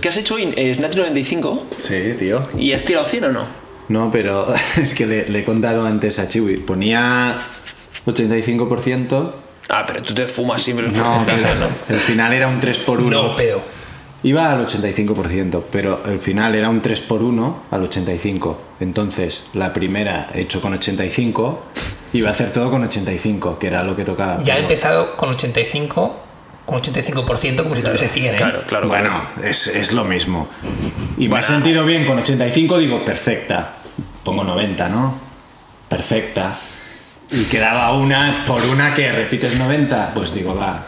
¿Qué has hecho hoy? Eh, Snatch 95. Sí, tío. ¿Y has tirado 100 o no? No, pero es que le, le he contado antes a Chiwi. Ponía 85%. Ah, pero tú te fumas siempre los No, porcentajes, ¿no? el final era un 3 por 1 No, pedo. Iba al 85%, pero el final era un 3 por 1 al 85. Entonces, la primera hecho con 85, iba a hacer todo con 85, que era lo que tocaba. Ya he empezado con 85, con 85% como si tuviese 100, ¿eh? Claro, claro. Bueno, es, es lo mismo. Y me he sentido bien con 85, digo, perfecta. Pongo 90, ¿no? Perfecta. Y quedaba una, por una que repites 90, pues digo, va.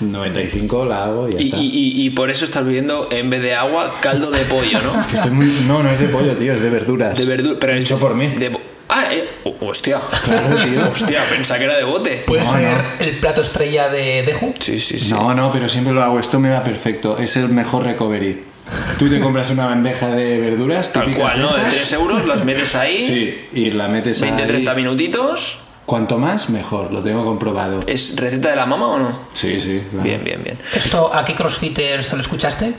95 la hago y ya Y, está. y- y- y por eso estás bebiendo, en vez de agua, caldo de pollo, ¿no? Que estoy muy- No, no es de pollo, tío, es de verduras. De verdura. Pero Hecho por mí. de ah, eh, hostia. Claro, tío. Hostia, pensaba que era de bote. ¿Puede No, ser no. el plato estrella de Deju? Sí, sí, sí. No, no, pero siempre lo hago. Esto me va perfecto. Es el mejor recovery. Tú te compras una bandeja de verduras. Tal cual, ¿no? De estas. 3 euros, las metes ahí, Sí, y la metes 20, ahí. 30 minutitos. Cuanto más, mejor. Lo tengo comprobado. ¿Es receta de la mamá o no? Sí, sí. claro. Bien, bien, bien. ¿Esto a qué crossfitter se lo escuchaste?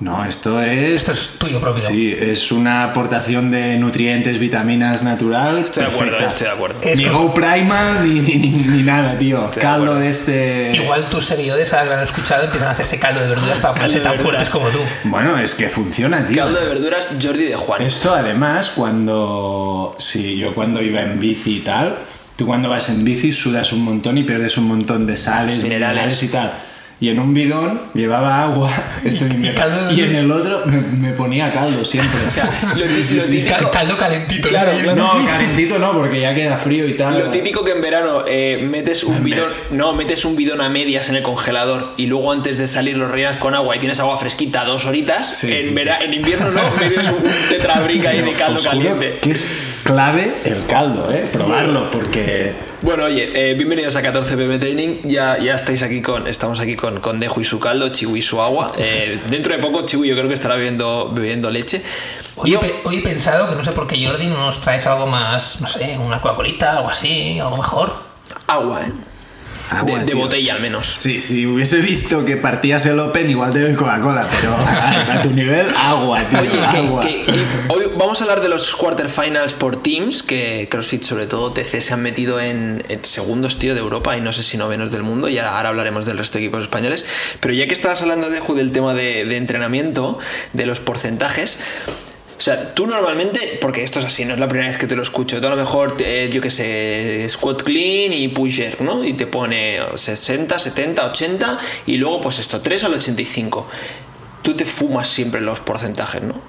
No, esto es. Esto es tuyo propio. Sí, es una aportación de nutrientes, vitaminas natural. Estoy de acuerdo, estoy de acuerdo. Es Ni Go Primal ni, ni, ni- ni nada, tío. Estoy de Caldo de este. Igual tus seguidores, ahora que lo han escuchado, empiezan a hacerse caldo de verduras para ponerse tan fuertes como tú. Bueno, es que funciona, tío. Caldo de verduras Jordi de Juan. Esto además, cuando. Sí, yo cuando iba en bici y tal. Tú cuando vas en bici sudas un montón y pierdes un montón de sales, Minerales. minerales, y tal. Y en un bidón llevaba agua esto en Y- invierno. caldo y en el otro me, me ponía caldo siempre. O sea, lo, típico, Caldo calentito. Claro, ¿no? claro. No, calentito no, porque ya queda frío y tal. lo típico que en verano eh, metes un bidón, no, metes un bidón a medias en el congelador y luego antes de salir lo rellenas con agua y tienes agua fresquita dos horitas. Sí, en, sí, vera- en invierno no, metes un tetrabric ahí de caldo caliente. Que es clave el caldo, ¿eh? Probarlo, porque. Bueno, oye, eh, bienvenidos a 14 pm Training. Ya, ya estáis aquí con, estamos aquí con, con Dejo y su caldo, Chiwi y su agua. Eh, dentro de poco Chiwi yo creo que estará bebiendo, bebiendo leche. Hoy, pe- hoy he pensado que no sé por qué Jordi no nos traes algo más, no sé, una Coca-Colita, algo así, algo mejor. agua, ¿eh? Agua, de, botella al menos. Sí, si hubiese visto que partías el Open, igual te doy Coca-Cola, pero a, a tu nivel, agua, tío. Oye, agua. que, hoy vamos a hablar de los quarterfinals por teams, que CrossFit, sobre todo TC, se han metido en, en segundos, tío, de Europa y no sé si novenos del mundo, y ahora, ahora hablaremos del resto de equipos españoles. Pero ya que estabas hablando, Deju, del tema de, de entrenamiento, de los porcentajes. O sea, tú normalmente, porque esto es así, no es la primera vez que te lo escucho, tú a lo mejor, eh, yo qué sé, squat clean y pusher, ¿no? Y te pone 60, 70, 80 y luego pues esto, 3 al 85. Tú te fumas siempre los porcentajes, ¿no?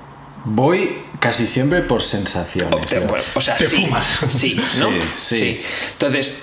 Voy casi siempre por sensaciones. Te- ¿eh? bueno, o sea, Te sí, fumas. sí, ¿no? Sí, sí. Entonces,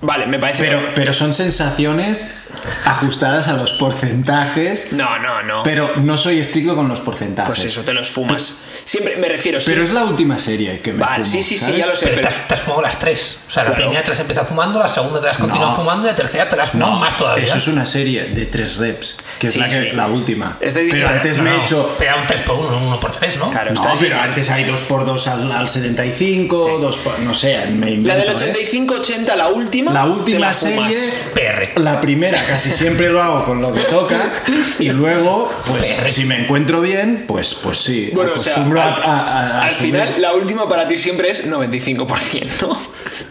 vale, me parece. Pero, pero son sensaciones ajustadas a los porcentajes. no, no, no. Pero no soy estricto con los porcentajes. pues eso, te los fumas. Siempre me refiero. Pero siempre- es la última serie que me Vale, fumo, sí, sí, sí, ¿sabes? ya lo sé, Pero, pero. te, has, te has fumado las tres. O sea, la Claro. primera te las has empezado fumando, la segunda te las has continuado No. fumando y la tercera te las has fumado más todavía. Eso es una serie de tres reps, que es Sí, la, que, sí. la última. Estoy pero diciendo- antes No, me no, he hecho. Pero un 3 por 1, un 1 por 3, ¿no? Claro, No, pero antes hay 2x2 al, al 75, 2 por, no sé, me invento, La del ¿eh? 85-80, la última. La te última fumas. serie, PR. la primera casi siempre lo hago con lo que toca y luego, pues si me encuentro bien, pues, pues sí, Bueno, o sea, acostumbro al, a, a- a al final, la última para ti siempre es 95%, ¿no?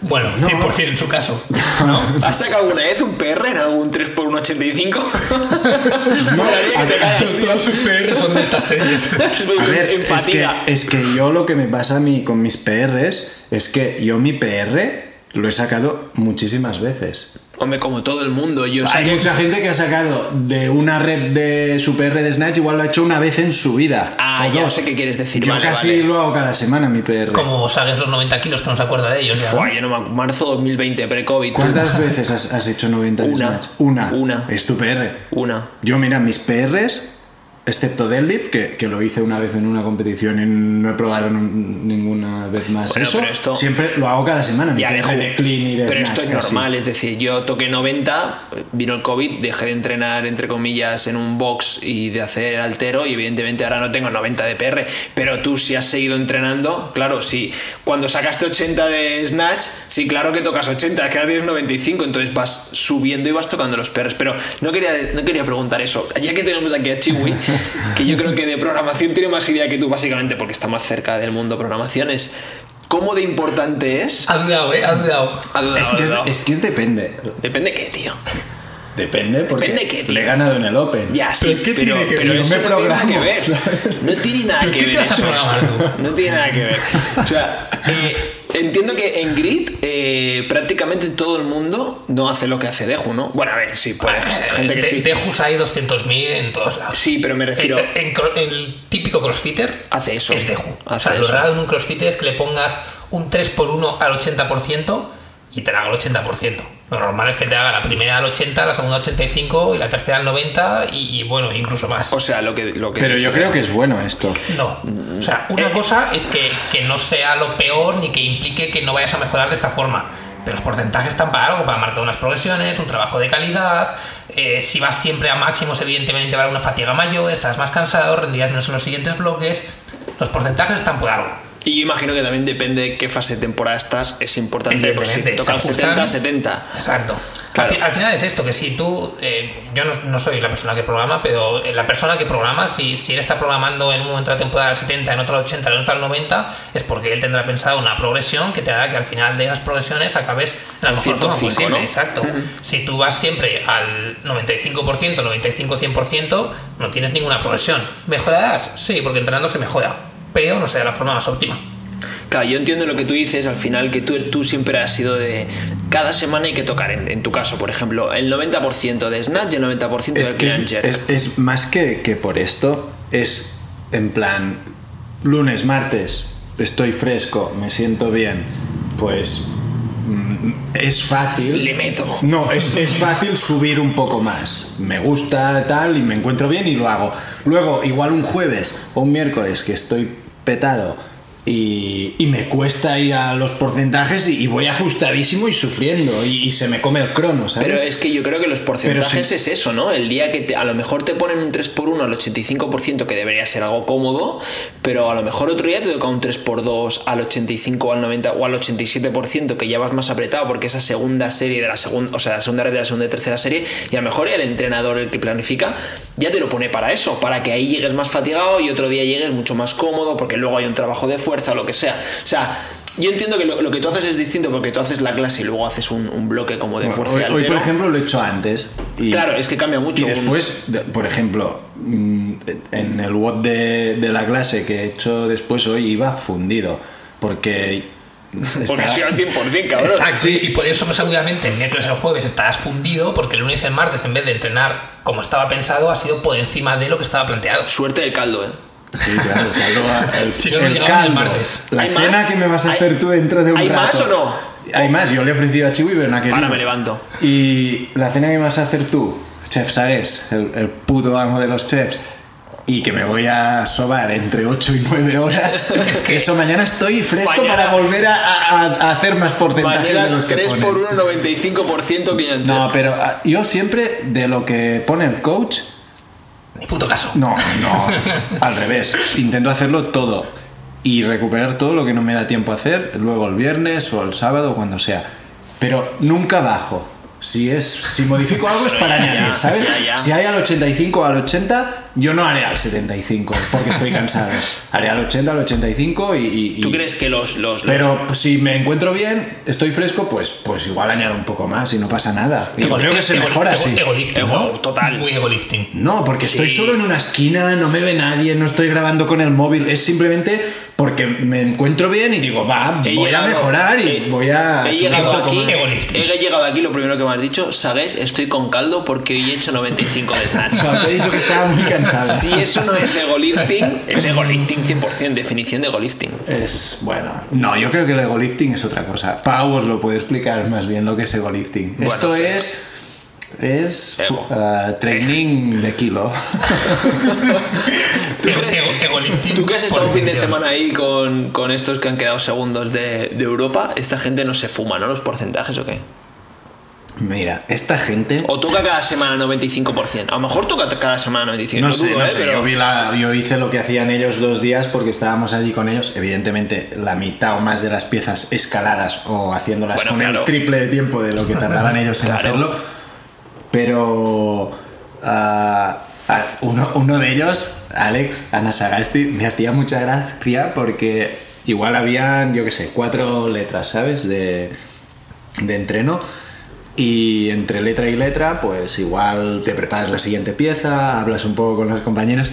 Bueno, 100% en su caso. ¿no? ¿Has sacado alguna vez un PR en algún 3x185? Molaría a ver. Todos sus PR son de estas series. A ver, es que, es que yo lo que me pasa a mí con mis PRs es que yo mi PR lo he sacado muchísimas veces. Hombre, como todo el mundo, yo Hay mucha gente que ha sacado de una rep de su PR de Snatch, igual lo ha hecho una vez en su vida. Ah, o ya dos. sé qué quieres decir. Yo vale, casi vale. lo hago cada semana mi PR. Como saques los 90 kilos que no se acuerda de ellos ya. ¿no? Yo no me Marzo 2020, pre-COVID. ¿Cuántas veces has, has hecho 90 de Una. Snatch? Una. Una. Es tu PR. Una. Yo, mira, mis PRs excepto deadlift, que, que lo hice una vez en una competición y no he probado ninguna vez más Bueno, eso. esto- Siempre lo hago cada semana, mi Ya de clean y de pero esto es normal, es decir, yo toqué 90, vino el COVID, dejé de entrenar entre comillas en un box y de hacer altero y evidentemente ahora no tengo 90 de PR, pero tú si has seguido entrenando, claro, si cuando sacaste 80 de snatch, sí, claro que tocas 80, es que ahora tienes 95, entonces vas subiendo y vas tocando los PRs, pero no quería, no quería preguntar eso, ya que tenemos aquí a Chiwi, que yo creo que de programación tiene más idea que tú básicamente porque está más cerca del mundo programación, es cómo de importante es... Ha dudado, ¿eh? Ha dudado. Ha dudado, Es que ha es, dudado. es que es depende. Depende qué, tío. Depende porque Depende qué, tío. le he ganado en el Open. Ya, sí, ¿Pero qué pero, tiene que pero ver? eso me no tiene nada que ver. ¿sabes? No tiene nada ¿Pero que qué ver. te vas a programar tú? No tiene nada que ver. O sea, eh, entiendo que en Grid eh, prácticamente todo el mundo no hace lo que hace Deju, ¿no? Bueno, a ver, sí, puede ser. Gente que de, sí. Dejus hay 200.000 en todos lados. Sí, pero me refiero. El, en cro- el típico crossfitter Hace eso. es Deju. O sea, lo raro en un crossfitter es que le pongas un 3x1 al 80% y te la haga el 80%. Lo normal es que te haga la primera al 80, la segunda al 85 y la tercera al 90 y, y bueno, incluso más. O sea, lo que. Lo que Pero yo creo que es bueno esto. No. O sea, una Eh, cosa es que, que no sea lo peor ni que implique que no vayas a mejorar de esta forma. Pero los porcentajes están para algo, para marcar unas progresiones, un trabajo de calidad. eh, si vas siempre a máximos, evidentemente va a haber una fatiga mayor, estás más cansado, rendirás menos en los siguientes bloques. Los porcentajes están por algo. Y yo imagino que también depende de qué fase de temporada estás. Es importante, pues si te toca el se 70, ajustan. 70. Exacto. Claro. Al, al final es esto, que si tú, eh, yo no, no soy la persona que programa, pero eh, la persona que programa, si, si él está programando en un momento de la temporada al 70, en otro al 80, en otro al 90, es porque él tendrá pensado una progresión que te hará que al final de esas progresiones acabes en la mejor forma 105, posible. ¿no? Exacto. Si tú vas siempre al 95%, 95-100%, no tienes ninguna progresión. ¿Mejorarás? Sí, porque entrenando se mejora, pero no será la forma más óptima. Claro, yo entiendo lo que tú dices al final, que tú, tú siempre has sido de. Cada semana hay que tocar, en, en tu caso, por ejemplo, el 90% de Snatch y el 90% Es de que Clean es, Jerk. es- es más que, que por esto, es en plan, lunes, martes, estoy fresco, me siento bien, pues mm, es fácil. Le meto. No, es, es fácil subir un poco más. Me gusta tal y me encuentro bien y lo hago. Luego, igual un jueves o un miércoles que estoy petado y, y me cuesta ir a los porcentajes y, y voy ajustadísimo y sufriendo y, y se me come el crono, ¿sabes? Pero es que yo creo que los porcentajes sí. es eso, ¿no? El día que te- a lo mejor te ponen un 3x1 al 85%, que debería ser algo cómodo, pero a lo mejor otro día te toca un 3x2 al 85 o al 90 o al 87%, que ya vas más apretado porque esa segunda serie de la segunda, o sea, la segunda red de la segunda y tercera serie, y a lo mejor el entrenador, el que planifica, ya te lo pone para eso, para que ahí llegues más fatigado y otro día llegues mucho más cómodo, porque luego hay un trabajo de fuerza o lo que sea. O sea, yo entiendo que lo, lo que tú haces es distinto porque tú haces la clase y luego haces un, un bloque como de Bueno, fuerza hoy, y hoy, por ejemplo, lo he hecho antes. Y, Claro, es que cambia mucho. Y un- después, de- por ejemplo, mm, en el WOD de, de la clase que he hecho después hoy iba fundido. Porque. Porque estaba- soy al 100%, cabrón. Exacto, y por eso pues, seguramente el miércoles y el jueves estarás fundido porque el lunes y el martes en vez de entrenar como estaba pensado ha sido por encima de lo que estaba planteado. Suerte del caldo, ¿eh? Sí, claro, caldo, el, Si no, no el ni el caldo. martes. La ¿Hay cena más? que me vas a ¿Hay- hacer tú dentro de un ¿hay rato. más o no? Hay más, yo le he ofrecido a Chiwi, pero no ha querido. Ahora me levanto. Y la cena que me vas a hacer tú, Chef Sagues, el, el puto amo de los chefs, y que me voy a sobar entre 8 y 9 horas, es que eso mañana estoy fresco Mañana- para volver a, a- a hacer más porcentajes de los que 3 ponen. por 1, 95% cliente. No, pero ah, yo siempre de lo que pone el coach, Ni puto caso. no, no, al revés. Intento hacerlo todo y recuperar todo lo que no me da tiempo a hacer, luego el viernes o el sábado cuando sea. Pero nunca bajo. Si es si modifico algo es para ya, añadir, ¿sabes? ya, ya. Si hay al 85 o al 80, yo no haré al 75 porque estoy cansado. Haré al 80 al 85 y, y- y- ¿Tú crees que los. los, pero si me encuentro bien, estoy fresco, pues, pues igual añado un poco más y no pasa nada. Y creo que se Ego- mejora ego- así. Ego, total. Muy egolifting. No, porque estoy Sí. solo en una esquina, no me ve nadie, no estoy grabando con el móvil. Es simplemente porque me encuentro bien y digo, va, he voy llegado- a mejorar y he- voy a. He llegado aquí, he llegado aquí, lo primero que me has dicho, Sagues, estoy con caldo porque hoy he hecho 95 de snatch. No, te he dicho que estaba muy cansado. Si eso no es egolifting, es egolifting 100%, definición de egolifting. Es bueno. No, yo creo que el egolifting es otra cosa. Pau os lo puede explicar más bien lo que es egolifting. Bueno, Esto es Es uh, training de kilo. Ego- egolifting Tú que has estado un fin de semana ahí con, con estos que han quedado segundos de, de Europa, esta gente no se fuma, ¿no? Los porcentajes o qué. Mira, esta gente. O toca cada semana 95%. A lo mejor toca cada semana 95%. No sé, dudo, no ¿eh? sé. Pero- Yo, vi la- yo hice lo que hacían ellos dos días porque estábamos allí con ellos. Evidentemente, la mitad o más de las piezas escaladas o haciéndolas Bueno, con claro. el triple de tiempo de lo que tardaban ellos en Claro. hacerlo. Pero ah, ah, uno, uno de ellos, Alex Anasagasti, me hacía mucha gracia porque igual habían, yo qué sé, cuatro letras, ¿sabes? De, de entreno. Y entre letra y letra, pues igual te preparas la siguiente pieza, hablas un poco con las compañeras.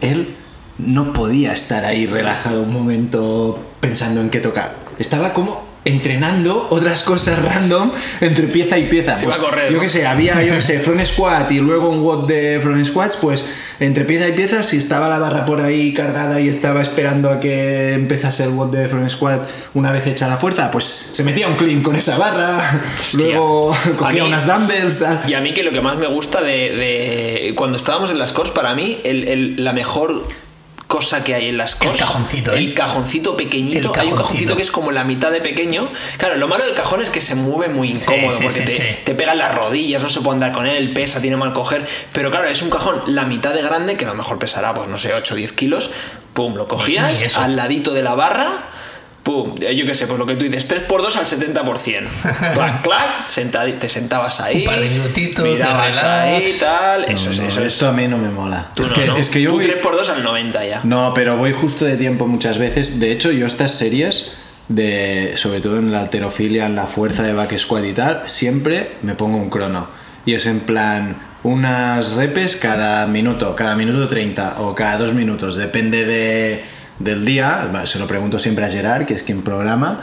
Él no podía estar ahí relajado un momento pensando en qué tocar. Estaba como entrenando otras cosas random entre pieza y pieza. Se iba a correr, Yo ¿no? qué sé, había, yo qué sé, front squat y luego un WOD de front squats, pues entre pieza y pieza, si estaba la barra por ahí cargada y estaba esperando a que empezase el WOD de front squat una vez hecha la fuerza, pues se metía un clean con esa barra, Hostia. luego cogía mí- unas dumbbells, tal. Y a mí que lo que más me gusta de, de- cuando estábamos en las cores, para mí el- el- la mejor cosa que hay en las cores, cajoncito, ¿eh? el cajoncito pequeñito, El hay un cajoncito. que es como la mitad de pequeño. Claro, lo malo del cajón es que se mueve muy incómodo sí, porque sí, te, te pegan las rodillas, no se puede andar con él, pesa, tiene mal coger. Pero claro, es un cajón la mitad de grande que a lo mejor pesará, pues no sé, 8 o 10 kilos. Pum, lo cogías al ladito de la barra. Pum, yo qué sé, pues lo que tú dices, 3x2 al 70%. clac, clac, sentadi- te sentabas ahí. Un par de minutitos de Mirabas relax. ahí, tal. Eso, No, es, no, eso es. esto a mí no me mola. Tú es, no, que, ¿no? es que yo Tú voy... 3x2 al 90 ya. No, pero voy justo de tiempo muchas veces. De hecho, yo estas series de, sobre todo en la alterofilia, en la fuerza de back squat y tal, siempre me pongo un crono. Y es en plan unas repes cada minuto, cada minuto 30 o cada dos minutos, depende de, del día. Se lo pregunto siempre a Gerard, que es quien programa.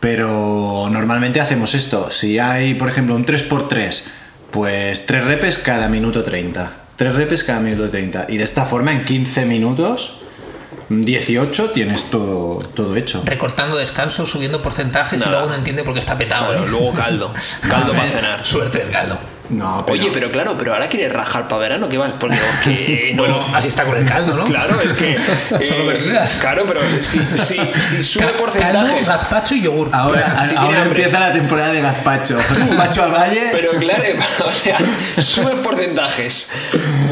Pero normalmente hacemos esto. Si hay, por ejemplo, un 3x3, pues 3 repes cada minuto 30. 3 repes cada minuto 30. Y de esta forma, en 15 minutos, 18 tienes todo, todo hecho. Recortando descansos, subiendo porcentajes Nada. y luego no entiende por qué está petado. Claro, luego caldo. Caldo para cenar. Suerte del caldo. No, pero, Oye, pero claro, pero ahora quieres rajar para verano, ¿qué vas? Porque que no. Bueno, así está con el caldo, ¿no? Claro, es que. Solo eh, verduras. Claro, pero si, si, si sube Caldo, porcentajes. gazpacho y yogur. ahora, si ahora empieza la temporada de gazpacho. Gazpacho al valle. Pero claro, o sea, subes porcentajes,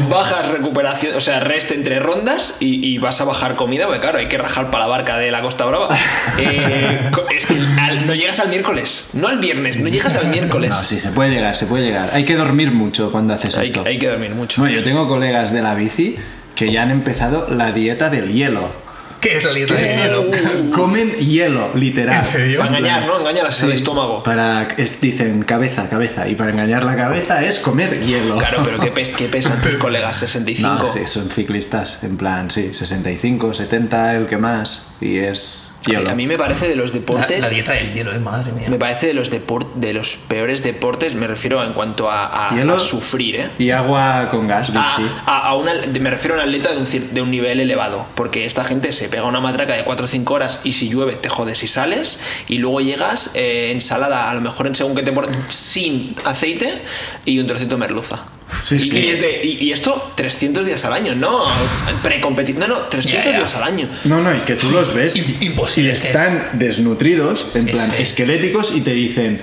bajas recuperación, o sea, rest entre rondas y, y vas a bajar comida, porque claro, hay que rajar para la barca de la Costa Brava. Eh, es que al- no llegas al miércoles, no al viernes, no llegas al miércoles. No, sí, se puede llegar, se puede llegar. Hay que dormir mucho cuando haces hay, esto. hay que dormir mucho. Bueno, yo tengo colegas de la bici que ya han empezado la dieta del hielo. ¿Qué es la dieta ¿Qué de es? hielo? Comen hielo, literal. ¿En serio? Para engañar, ¿no? Engañar Sí, estómago. Para, es, dicen cabeza, cabeza. Y para engañar la cabeza es comer hielo. Claro, pero ¿qué, pes- qué pesan tus colegas? 65. No, sí, son ciclistas, en plan, sí, 65, 70, el que más. Y es hielo. A mí me parece de los deportes. la dieta del hielo, eh, madre mía. Me parece de los de los peores deportes, me refiero en cuanto a, a- Hielo a sufrir, ¿eh? Y agua con gas, A, Vichy. a- a una- me refiero a un atleta de un, de un nivel elevado, porque esta gente se pega una matraca de 4 o 5 horas y si llueve te jodes y sales, y luego llegas eh, ensalada, a lo mejor en según que te pon- sin aceite y un trocito de merluza. Sí, y, sí. y es de- y- y esto 300 días al año, no precompetición, no, no, 300 Ya, ya. días al año. No, no, y que tú los ves Im- imposible y están desnutridos, en Sí, plan sí. esqueléticos, y te dicen,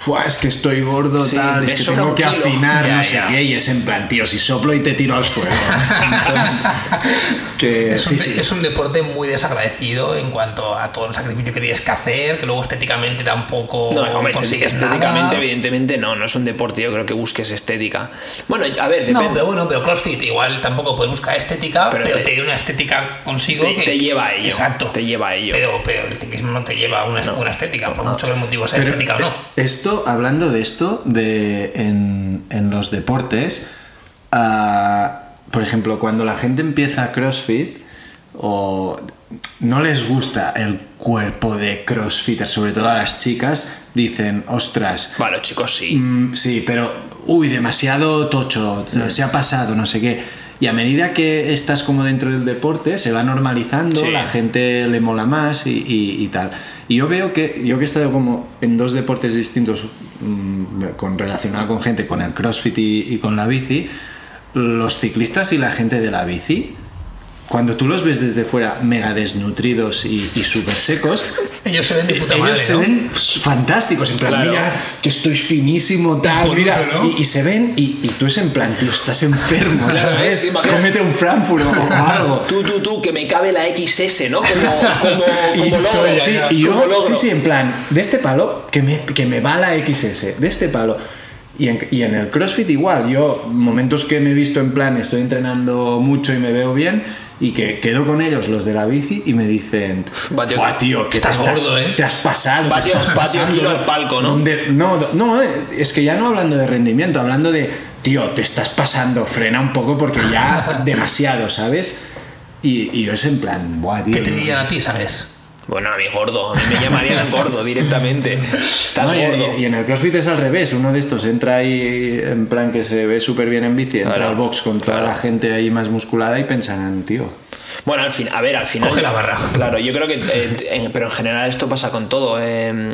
Fua, es que estoy gordo, Sí, tal, es que tengo que kilo". afinar, Ya, no sé ya. qué, y es en plan, tío, si soplo y te tiro al suelo. que Es sí, un, sí. es un deporte muy desagradecido en cuanto a todo el sacrificio que tienes que hacer, que luego estéticamente tampoco No, hombre, estéticamente, nada. evidentemente no, no es un deporte, yo creo que busques estética. Bueno, a ver, depende. No, pero bueno, pero CrossFit igual tampoco puedes buscar estética, Pero pero, te- te, una estética consigo te- que te lleva a ello, Exacto. te lleva a ello. Pero, pero el ciclismo no te lleva a una, una estética, por mucho que el motivo sea Pero, estética o no. eh, Esto, hablando de esto, de en, en los deportes, ah, por ejemplo, cuando la gente empieza CrossFit o no les gusta el cuerpo de CrossFitter, sobre todo a las chicas, dicen, ostras, Vale, chicos, sí. Mm, sí, pero, uy, demasiado tocho, se ha pasado, no sé qué. Y a medida que estás como dentro del deporte, se va normalizando, Sí. la gente le mola más y, y- y tal. Y yo veo que, yo que he estado como en dos deportes distintos mm, con, relacionado con gente, con el CrossFit y, y con la bici, los ciclistas y la gente de la bici, cuando tú los ves desde fuera mega desnutridos y, y súper secos, Ellos se ven de puta ellos madre, se ¿no? ven fantásticos, en plan, Claro. mira, que estoy finísimo, tal, mira, ¿no? y, y se ven, y, y tú es en plan, tío, estás enfermo, Claro, ¿sabes? Cómete un Frankfurt o algo. Tú, tú, tú, que me cabe la XS, ¿no? Como, como, Y, como logro. sí, ya, y yo, logro. sí, sí, en plan, de este palo, que me, que me va la XS, de este palo. Y en, y en el CrossFit igual, yo, momentos que me he visto en plan, estoy entrenando mucho y me veo bien, y que quedo con ellos, los de la bici, y me dicen, Va, tío, "Fua, tío, que estás te, has- gordo, ¿eh? te has pasado. Te tío, estás va, tío, pasando". al palco, ¿no? No, no, eh, es que ya no hablando de rendimiento, hablando de, tío, te estás pasando, frena un poco porque ya demasiado, ¿sabes? Y, y yo es en plan, buah, tío. ¿Qué te dirían a ti, sabes? Bueno, a mí gordo. A mí me llamarían gordo directamente. Estás No, gordo. Y, y en el CrossFit es al revés. Uno de estos entra ahí en plan que se ve súper bien en bici, entra Claro, al box con toda la gente ahí más musculada y pensarán, tío. Bueno, al fin, a ver, al final. Coge la barra. Claro, yo creo que. eh, en- pero en general esto pasa con todo. eh,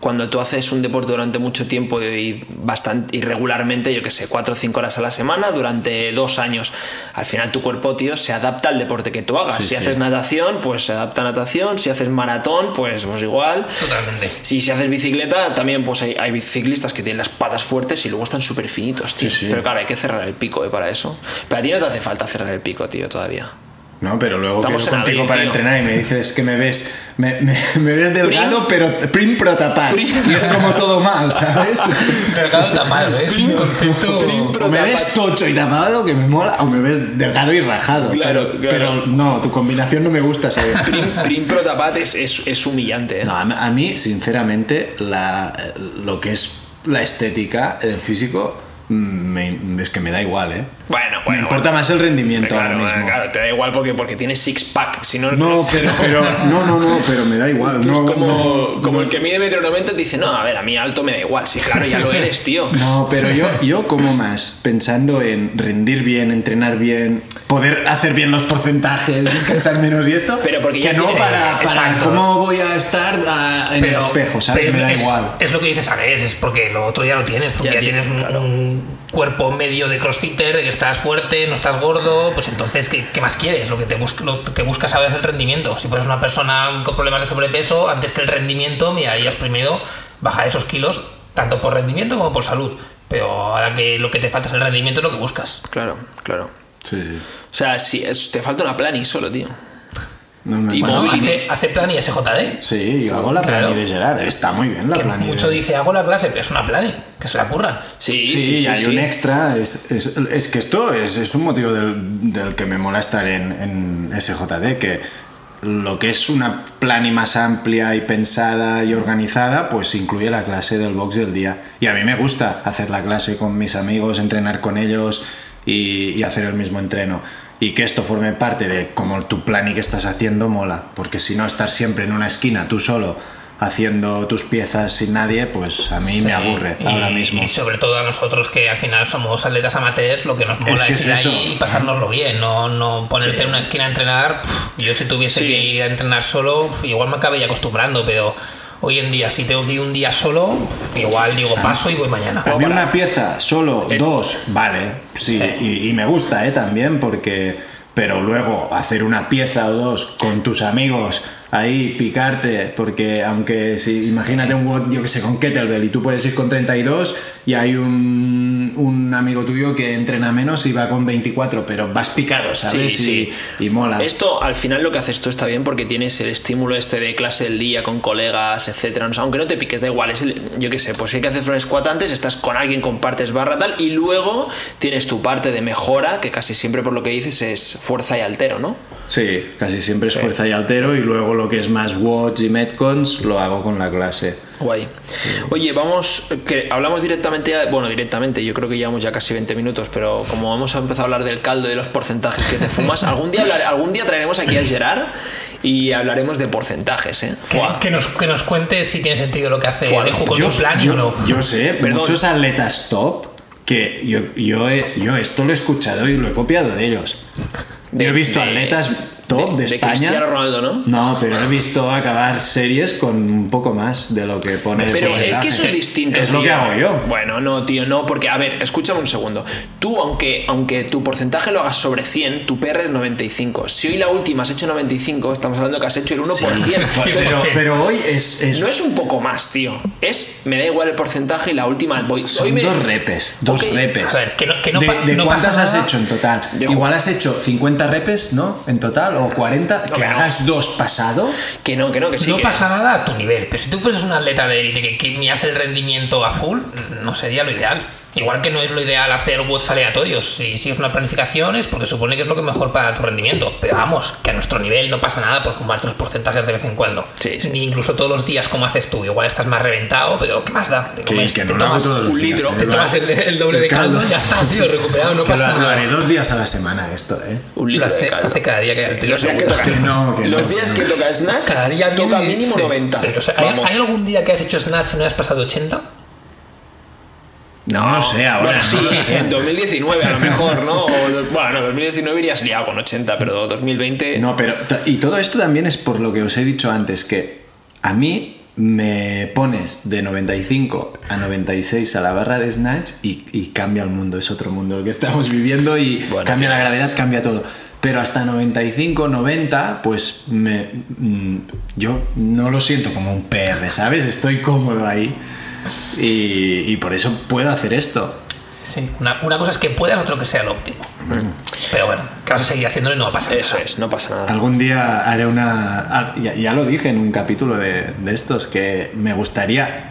cuando tú haces un deporte durante mucho tiempo y bastante irregularmente, yo que sé, 4 o 5 horas a la semana, durante dos años, al final tu cuerpo, tío, se adapta al deporte que tú hagas. Sí, si sí. haces natación, pues se adapta a natación. Si haces maratón, pues, pues igual. Totalmente. Si, si haces bicicleta, también pues hay, hay ciclistas que tienen las patas fuertes y luego están súper finitos, tío. Sí. Pero claro, hay que cerrar el pico eh, para eso. Pero a ti no te hace falta cerrar el pico, tío, todavía. No, pero luego Estamos quedo en contigo abril, para tío. entrenar y me dices que me ves, me, me- me ves delgado, pero prim pro tapar. Prim. Y es como todo mal, ¿sabes? Delgado tapado, ¿eh? Un concepto... prim, pro- O me ves tapar. tocho y tapado, que me mola, o me ves delgado y rajado. Claro, pero, claro. pero no, tu combinación no me gusta, ¿sabes? Prim, prim pro tapat es, es, es humillante, ¿eh? No, a mí- a mí, sinceramente, la, lo que es la estética del físico mm, me- es que me da igual, ¿eh? Bueno, bueno. me importa bueno. más el rendimiento ahora mismo. claro, te da igual porque, porque tienes six pack. Si no, No, pero, no- pero, no, no, no, pero me da igual. Esto no, es como, no, como el que mide metro noventa te dice, no, a ver, a mí alto me da igual. Sí, claro, ya lo eres, tío. No, pero yo, yo como más pensando en rendir bien, entrenar bien, poder hacer bien los porcentajes, descansar menos y esto, Pero porque ya que no tienes- para, para cómo voy a estar ah, en el espejo, ¿sabes? Me da es, igual. Es lo que dices, ¿sabes? Es porque lo otro ya lo tienes, porque Ya ya, tienes, tienes un, claro. un cuerpo medio de crossfitter, de que estás fuerte, no estás gordo, pues entonces, ¿qué, qué más quieres? Lo que, te bus- lo que buscas ahora es el rendimiento. Si fueras una persona con problemas de sobrepeso, antes que el rendimiento, mirarías primero bajar esos kilos, tanto por rendimiento como por salud. Pero ahora que lo que te falta es el rendimiento, es lo que buscas. Claro, claro. Sí, sí. O sea, si es- te falta una plani solo, tío. No me- Y bueno. Hace, hace plan y SJD. sí, yo hago la Claro. plani de Gerard, está muy bien la Que plani mucho de- dice, hago la clase, pero es una plani, que se la curran. Sí, Sí, sí, sí. hay sí. un extra. Es, es- es que esto es, es un motivo del, del que me mola estar en, en SJD, que lo que es una plani más amplia y pensada y organizada, pues incluye la clase del box del día. Y a mí me gusta hacer la clase con mis amigos, entrenar con ellos y, y hacer el mismo entreno. Y que esto forme parte de como tu plani que estás haciendo mola. Porque si no, estar siempre en una esquina tú solo haciendo tus piezas sin nadie, pues a mí me aburre y- ahora mismo. Y sobre todo a nosotros que al final somos atletas amateurs, lo que nos mola Es que es ir eso. ahí y pasárnoslo bien, no, no ponerte Sí. en una esquina a entrenar. pff, yo si tuviese Sí. que ir a entrenar solo, pff, igual me acabé ya acostumbrando, pero hoy en día si tengo que ir un día solo, igual digo paso y voy mañana. A mí una pieza, solo Eh. dos, vale, sí, Sí. Y, y me gusta, ¿eh? También, porque... Pero luego hacer una pieza o dos con tus amigos ahí, picarte, porque aunque si imagínate un WOD, yo que sé, con kettlebell y tú puedes ir con 32 y hay un, un amigo tuyo que entrena menos y va con 24, pero vas picado, ¿sabes? Sí, y, sí. y mola. Esto, al final, lo que haces tú está bien porque tienes el estímulo este de clase del día con colegas, etcétera. Sé, aunque no te piques, da igual. Es el- yo qué sé, pues si hay que hacer front squat antes, estás con alguien, compartes barra tal, y luego tienes tu parte de mejora, que casi siempre por lo que dices es fuerza y altero, ¿no? Sí, casi siempre es fuerza y altero y luego lo que es más watts y metcons lo hago con la clase. Guay. Oye, vamos, que hablamos directamente, bueno, directamente, yo creo que llevamos ya casi 20 minutos, pero como hemos empezado a hablar del caldo y de los porcentajes que te fumas, algún día, hablar- algún día traeremos aquí a Gerard y hablaremos de porcentajes, ¿eh? Que, nos, que nos cuente si tiene sentido lo que hace Fua, Deju con yo- su plan yo, o no. yo sé, Perdón. muchos atletas top que yo, yo, he- yo esto lo he escuchado y lo he copiado de ellos. De- yo he visto de- atletas top de, de España. Cristiano Ronaldo, ¿no? No, pero he visto acabar series con un poco más de lo que pone el Pero es que eso es distinto. Es lo que hago yo. Bueno, no, tío, no, porque, a ver, escúchame un segundo. Tú, aunque, aunque tu porcentaje lo hagas sobre 100, tu PR es 95. Si hoy la última has hecho 95, estamos hablando que has hecho el 1%. Sí, Entonces, pero, pero hoy es, es- no es un poco más, tío. Es, me da igual el porcentaje y la última voy. son hoy me- dos repes. Dos repes. a ver, que no- que no ¿De, pa- de no cuántas pasa has nada. hecho en total? De- Igual has hecho 50 repes, ¿no? En total, o 40. que que no. hagas dos pasado. Que no, que no, que sí. no que- pasa nada a tu nivel, pero si tú fueses un atleta de élite que, que miras el rendimiento a full, no sería lo ideal. Igual que no es lo ideal hacer watts aleatorios. Si sigues una planificación es porque supone que es lo que mejor para tu rendimiento. Pero vamos, que a nuestro nivel no pasa nada por fumar los porcentajes de vez en cuando. Sí, sí. Ni incluso todos los días como haces tú. Igual estás más reventado, pero ¿qué más da? Te, Que, comes- que te no lo hago tomas, todos los un días, litro, ¿eh? te tomas el, el doble El de caldo, caldo. ya está, tío, recuperado, no lo, pasa lo nada. haré dos días a la semana esto, ¿eh? Un Lo litro de hace, caldo. hace cada día que Sí, el los días que Que no, que los no, días que que no. toca snatch, Cada día toca mínimo sí, 90. sí, o sea, ¿hay, hay algún día que has hecho snatch y no has pasado 80? No lo sé ahora. Bueno, sí, no lo sé. en 2019 a lo mejor, ¿no? O, bueno, 2019 irías liado con 80, pero 2020. No, pero y todo esto también es por lo que os he dicho antes, que a mí me pones de 95 a 96 a la barra de Snatch y, y cambia el mundo, es otro mundo el que estamos viviendo y Bueno, cambia la gravedad, cambia todo. Pero hasta 95, 90, pues me, mm, yo no lo siento como un PR, ¿sabes? Estoy cómodo ahí y, y por eso puedo hacer esto. Sí. Una, una cosa es que puedas, otro que sea el óptimo. Pero bueno, que vas a seguir haciéndolo y no va a pasar Eso nada. es, no pasa nada. Algún día haré una... Ya, ya lo dije en un capítulo de, de estos, que me gustaría,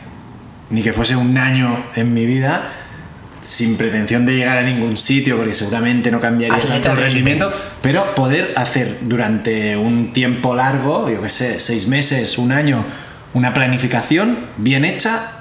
ni que fuese un año en mi vida, sin pretensión de llegar a ningún sitio, porque seguramente no cambiaría Atleta tanto el élite. rendimiento, pero poder hacer durante un tiempo largo, yo qué sé, seis meses, un año, una planificación bien hecha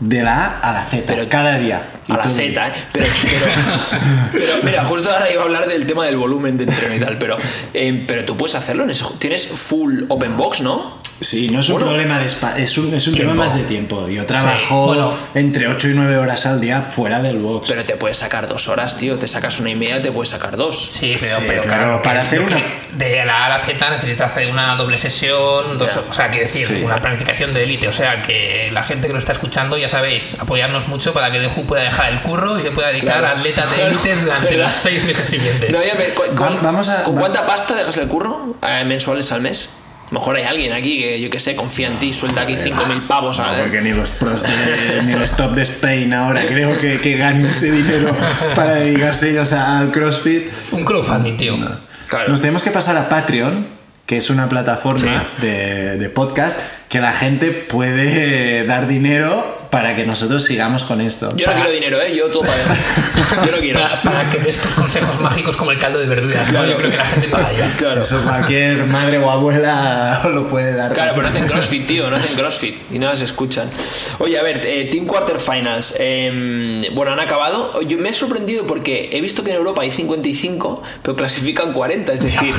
de la A a la Z, Pero- cada día. A la Z, ¿eh? Pero, pero, pero, mira, justo ahora iba a hablar del tema del volumen de entreno y tal, pero, eh, pero tú puedes hacerlo en eso. Tienes full open box, ¿no? Sí, no es un Bueno, problema de espacio, es un, es un tema más de tiempo. Yo trabajo bueno. entre 8 y 9 horas al día fuera del box. Pero te puedes sacar dos horas, tío. Te sacas una y media, te puedes sacar dos. Sí, pero, Sí, pero pero claro, para hacer una- De la A a la Z necesitas hacer una doble sesión, dos- o sea, quiero decir, Sí. una planificación de élite. O sea, que la gente que lo está escuchando, ya sabéis, apoyarnos mucho para que Deju pueda dejar el curro y se pueda dedicar Claro. a atletas de élite durante los seis meses siguientes. No, ya ve, ¿cu- Va- con, vamos a- ¿con va- cuánta pasta dejas el curro eh, mensuales al mes? A lo mejor hay alguien aquí que, yo que sé, confía en ti, suelta aquí 5.000 pavos. No, porque ni los pros de- ni los top de Spain ahora creo que, que ganen ese dinero para dedicarse ellos al CrossFit. Un crowdfunding, tío. Claro. Nos tenemos que pasar a Patreon, que es una plataforma de, de podcast que la gente puede dar dinero para que nosotros sigamos con esto. Yo no quiero dinero, ¿eh? Yo todo para Yo no quiero. Para, para que des tus consejos mágicos como el caldo de verduras, ¿no? Yo creo que la gente pagaría. Claro. Eso cualquier madre o abuela lo puede dar. Claro, pero no hacen CrossFit, tío, no hacen CrossFit y no las escuchan. Oye, a ver, eh, Team Quarterfinals. eh, bueno, han acabado. Yo me he sorprendido porque he visto que en Europa hay 55, pero clasifican 40. Es decir,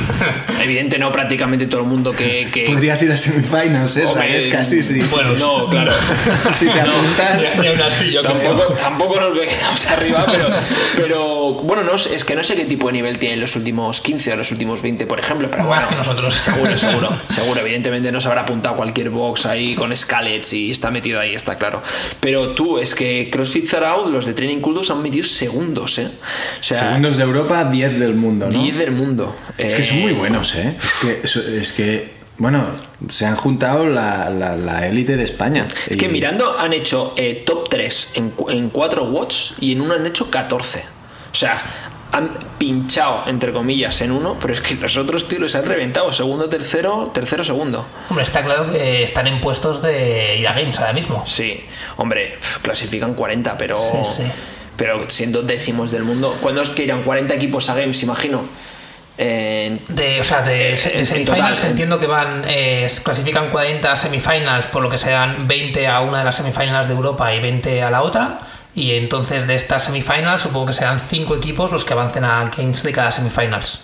evidente no prácticamente todo el mundo que. que Podrías ir a semifinals, ¿eh? Casi sí. Bueno, no, claro. si te No, apuntas. Ni aún así, yo Tampoco, creo. tampoco nos quedamos arriba, pero, pero bueno, no es que no sé qué tipo de nivel tienen los últimos 15 o los últimos 20, por ejemplo. Pero Más bueno, que nosotros. Seguro, seguro, seguro. Evidentemente no se habrá apuntado cualquier box ahí con scalets y está metido ahí, está claro. Pero tú, es que CrossFit Zaraud, los de Training Cultus han metido segundos, ¿eh? O sea, Segundos de Europa, 10 del mundo, ¿no? 10 del mundo. Es que son Eh, muy buenos, ¿eh? Es que, eso- es que bueno, se han juntado la, la- la élite de España. Es que mirando han hecho eh, top 3 en, cu- en 4 watts y en uno han hecho 14. O sea, han pinchado, entre comillas, en uno, pero es que los otros, tío, los han reventado. Segundo, tercero, tercero, segundo. Hombre, está claro que están en puestos de ir a Games ahora mismo. Sí, hombre, clasifican 40, pero. Sí, sí. Pero siendo décimos del mundo. ¿Cuándo es que irán 40 equipos a Games, imagino? Eh, De, o sea, de, Eh, semifinals total, entiendo que van, eh, clasifican 40 semifinals, por lo que sean 20 a una de las semifinals de Europa y 20 a la otra. Y entonces de estas semifinals supongo que serán 5 equipos los que avancen a Games de cada semifinals.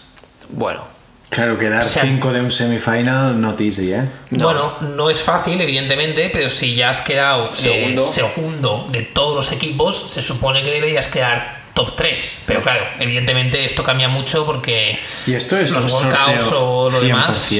bueno, Claro, quedar O sea, 5 de un semifinal not easy, ¿eh? Bueno, no es fácil, evidentemente, pero si ya has quedado eh, Segundo. segundo de todos los equipos, se supone que deberías quedar top 3. Pero claro, evidentemente esto cambia mucho porque ¿Y esto es los sorteo o lo demás.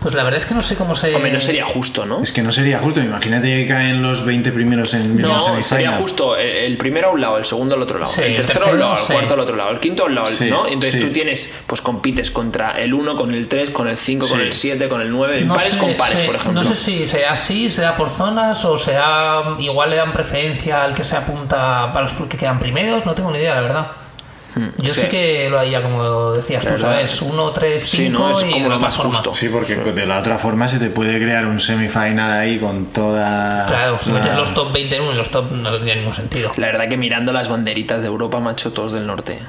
100%? Pues la verdad es que no sé cómo se. Hombre, no sería justo, ¿no? Es que no sería justo. Imagínate que caen los 20 primeros en el mismo No, sería justo el, el primero a un lado, el segundo al otro lado, Sí, el tercero, a un tercero, lado, el sí. cuarto al otro lado, el quinto a un lado, Sí, ¿no? Entonces sí. tú tienes, pues compites contra el 1, con el 3, con el 5, con el 7, con el 9, No pares sé, con pares, sé- por ejemplo. No sé si sea así, sea por zonas o sea igual le dan preferencia al que se apunta para los que quedan primeros. No tengo ni idea, la verdad. Yo sí. sé que lo haría como decías tú. ¿sabes? 1, 3, 5 Sí, no, es y como de lo más forma. justo. Sí, porque de la otra forma se te puede crear un semifinal ahí con toda. Claro, si la- metes los top 20 en uno, los top no tendría ningún sentido. La verdad que mirando las banderitas de Europa, macho, todos del norte.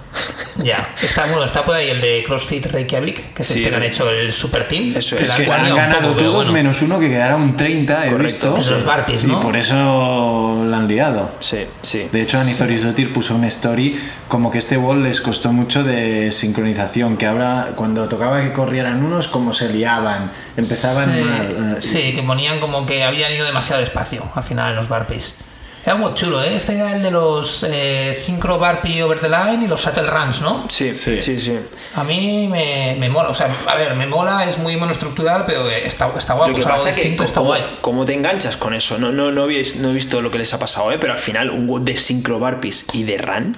Ya, está bueno, está por ahí el de CrossFit Reykjavik, que es Sí, este que han hecho el Super Team. Eso Es es. que han un ganado poco, todos bueno. menos uno que quedaron 30, he Correcto. visto. Los ¿no? Y por eso la han liado. Sí, sí. De hecho, Anizorisdotir puso una story como que este les costó mucho de sincronización, que ahora cuando tocaba que corrieran unos, como se liaban, empezaban sí, mal. eh, sí, que ponían como que habían ido demasiado despacio al final en los burpees. Era muy chulo, ¿eh? Este era el de los eh, Synchro Burpee Over the Line y los Shuttle Runs, ¿no? Sí, Sí. sí, sí. A mí me, me mola, o sea, a ver, me mola, es muy monoestructural, pero está, está guapo, Lo que algo pasa es que, distinto, está ¿cómo, guay. cómo te enganchas con eso? No, no, no, habéis- no he visto lo que les ha pasado, ¿eh? pero al final un WOD de Synchro Burpees y de Run.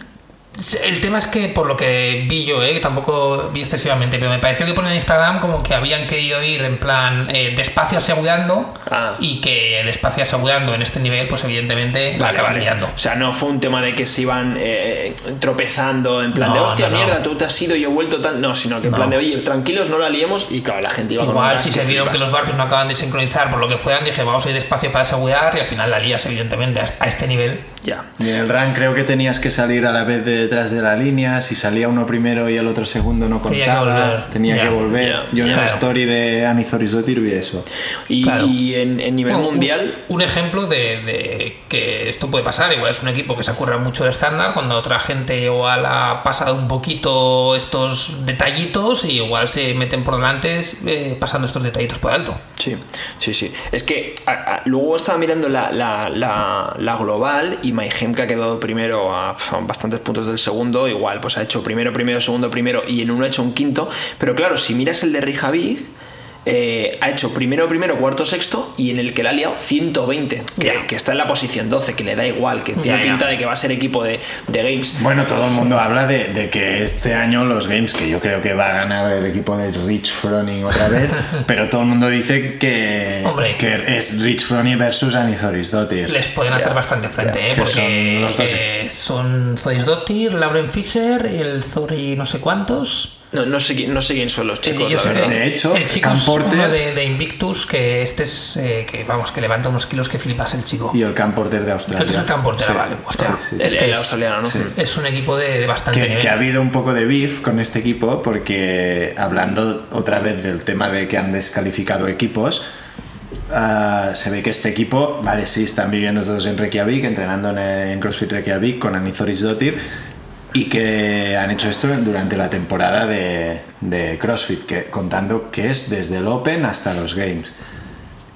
El tema es que, por lo que vi yo, eh, que tampoco vi excesivamente, pero me pareció que ponen en Instagram como que habían querido ir en plan eh, despacio asegurando Ah. y que despacio asegurando en este nivel, pues evidentemente la Vale, acabas vale. liando. O sea, no fue un tema de que se iban eh, tropezando en plan No, de hostia no, no. mierda, tú te has ido y yo he vuelto tal. No, sino que en No. plan de oye, tranquilos, no la liemos y claro, la gente iba con Igual, si se vieron que los barcos no acaban de sincronizar por lo que fueran, dije, vamos a ir despacio para asegurar y al final la lías, evidentemente, a este nivel. Ya. Y en el run creo que tenías que salir a la vez de detrás de la línea. Si salía uno primero y el otro segundo no Tenía que contaba, volver. tenía Ya, que volver. ya, Yo en ya. la story de Anizorisdotir vi eso. Y, Claro. y en, en nivel Bueno, un- mundial. Un, ejemplo de, de que esto puede pasar. Igual es un equipo que se ocurra mucho de estándar cuando otra gente igual ha pasado un poquito estos detallitos y igual se meten por delante eh, pasando estos detallitos por alto. Sí, sí, sí. Es que a- a- luego estaba mirando la, la, la, la global y MyHem que ha quedado primero a, a bastantes puntos del segundo, igual, pues ha hecho primero, primero, segundo, primero y en uno ha hecho un quinto. Pero claro, si miras el de Reykjavik, eh, ha hecho primero, primero, cuarto, sexto y en el que le ha liado 120, que, está en la posición 12, que le da igual, que tiene pinta de que va a ser equipo de, de Games. Bueno, todo el mundo habla de, de que este año los games, que yo creo que va a ganar el equipo de Rich Froning otra vez, pero todo el mundo dice que, Hombre. que es Rich Froning versus Anizorisdotir. Les pueden hacer bastante frente, ¿eh? que porque son los dos. eh, son Zoisdottir, Lauren Fisher, el Zori no sé cuántos. No, no, sé, no sé quién son los chicos, yo la verdad. que De hecho, el chico Cam es uno de, de Invictus, que este es, eh, que vamos, que levanta unos kilos que flipas el chico. Y el camporter de Australia. Este es el camporter, Sí, vale. Hostia, sí, sí, es El, que el es- australiano, ¿no? sí. Es un equipo de, de bastante que, nivel. que ha habido un poco de beef con este equipo porque hablando otra vez del tema de que han descalificado equipos ah, se ve que este equipo vale sí están viviendo todos en Reykjavik entrenando en, en CrossFit Reykjavik con Anizoris Dotir y que han hecho esto durante la temporada de, de CrossFit contando que es desde el Open hasta los Games.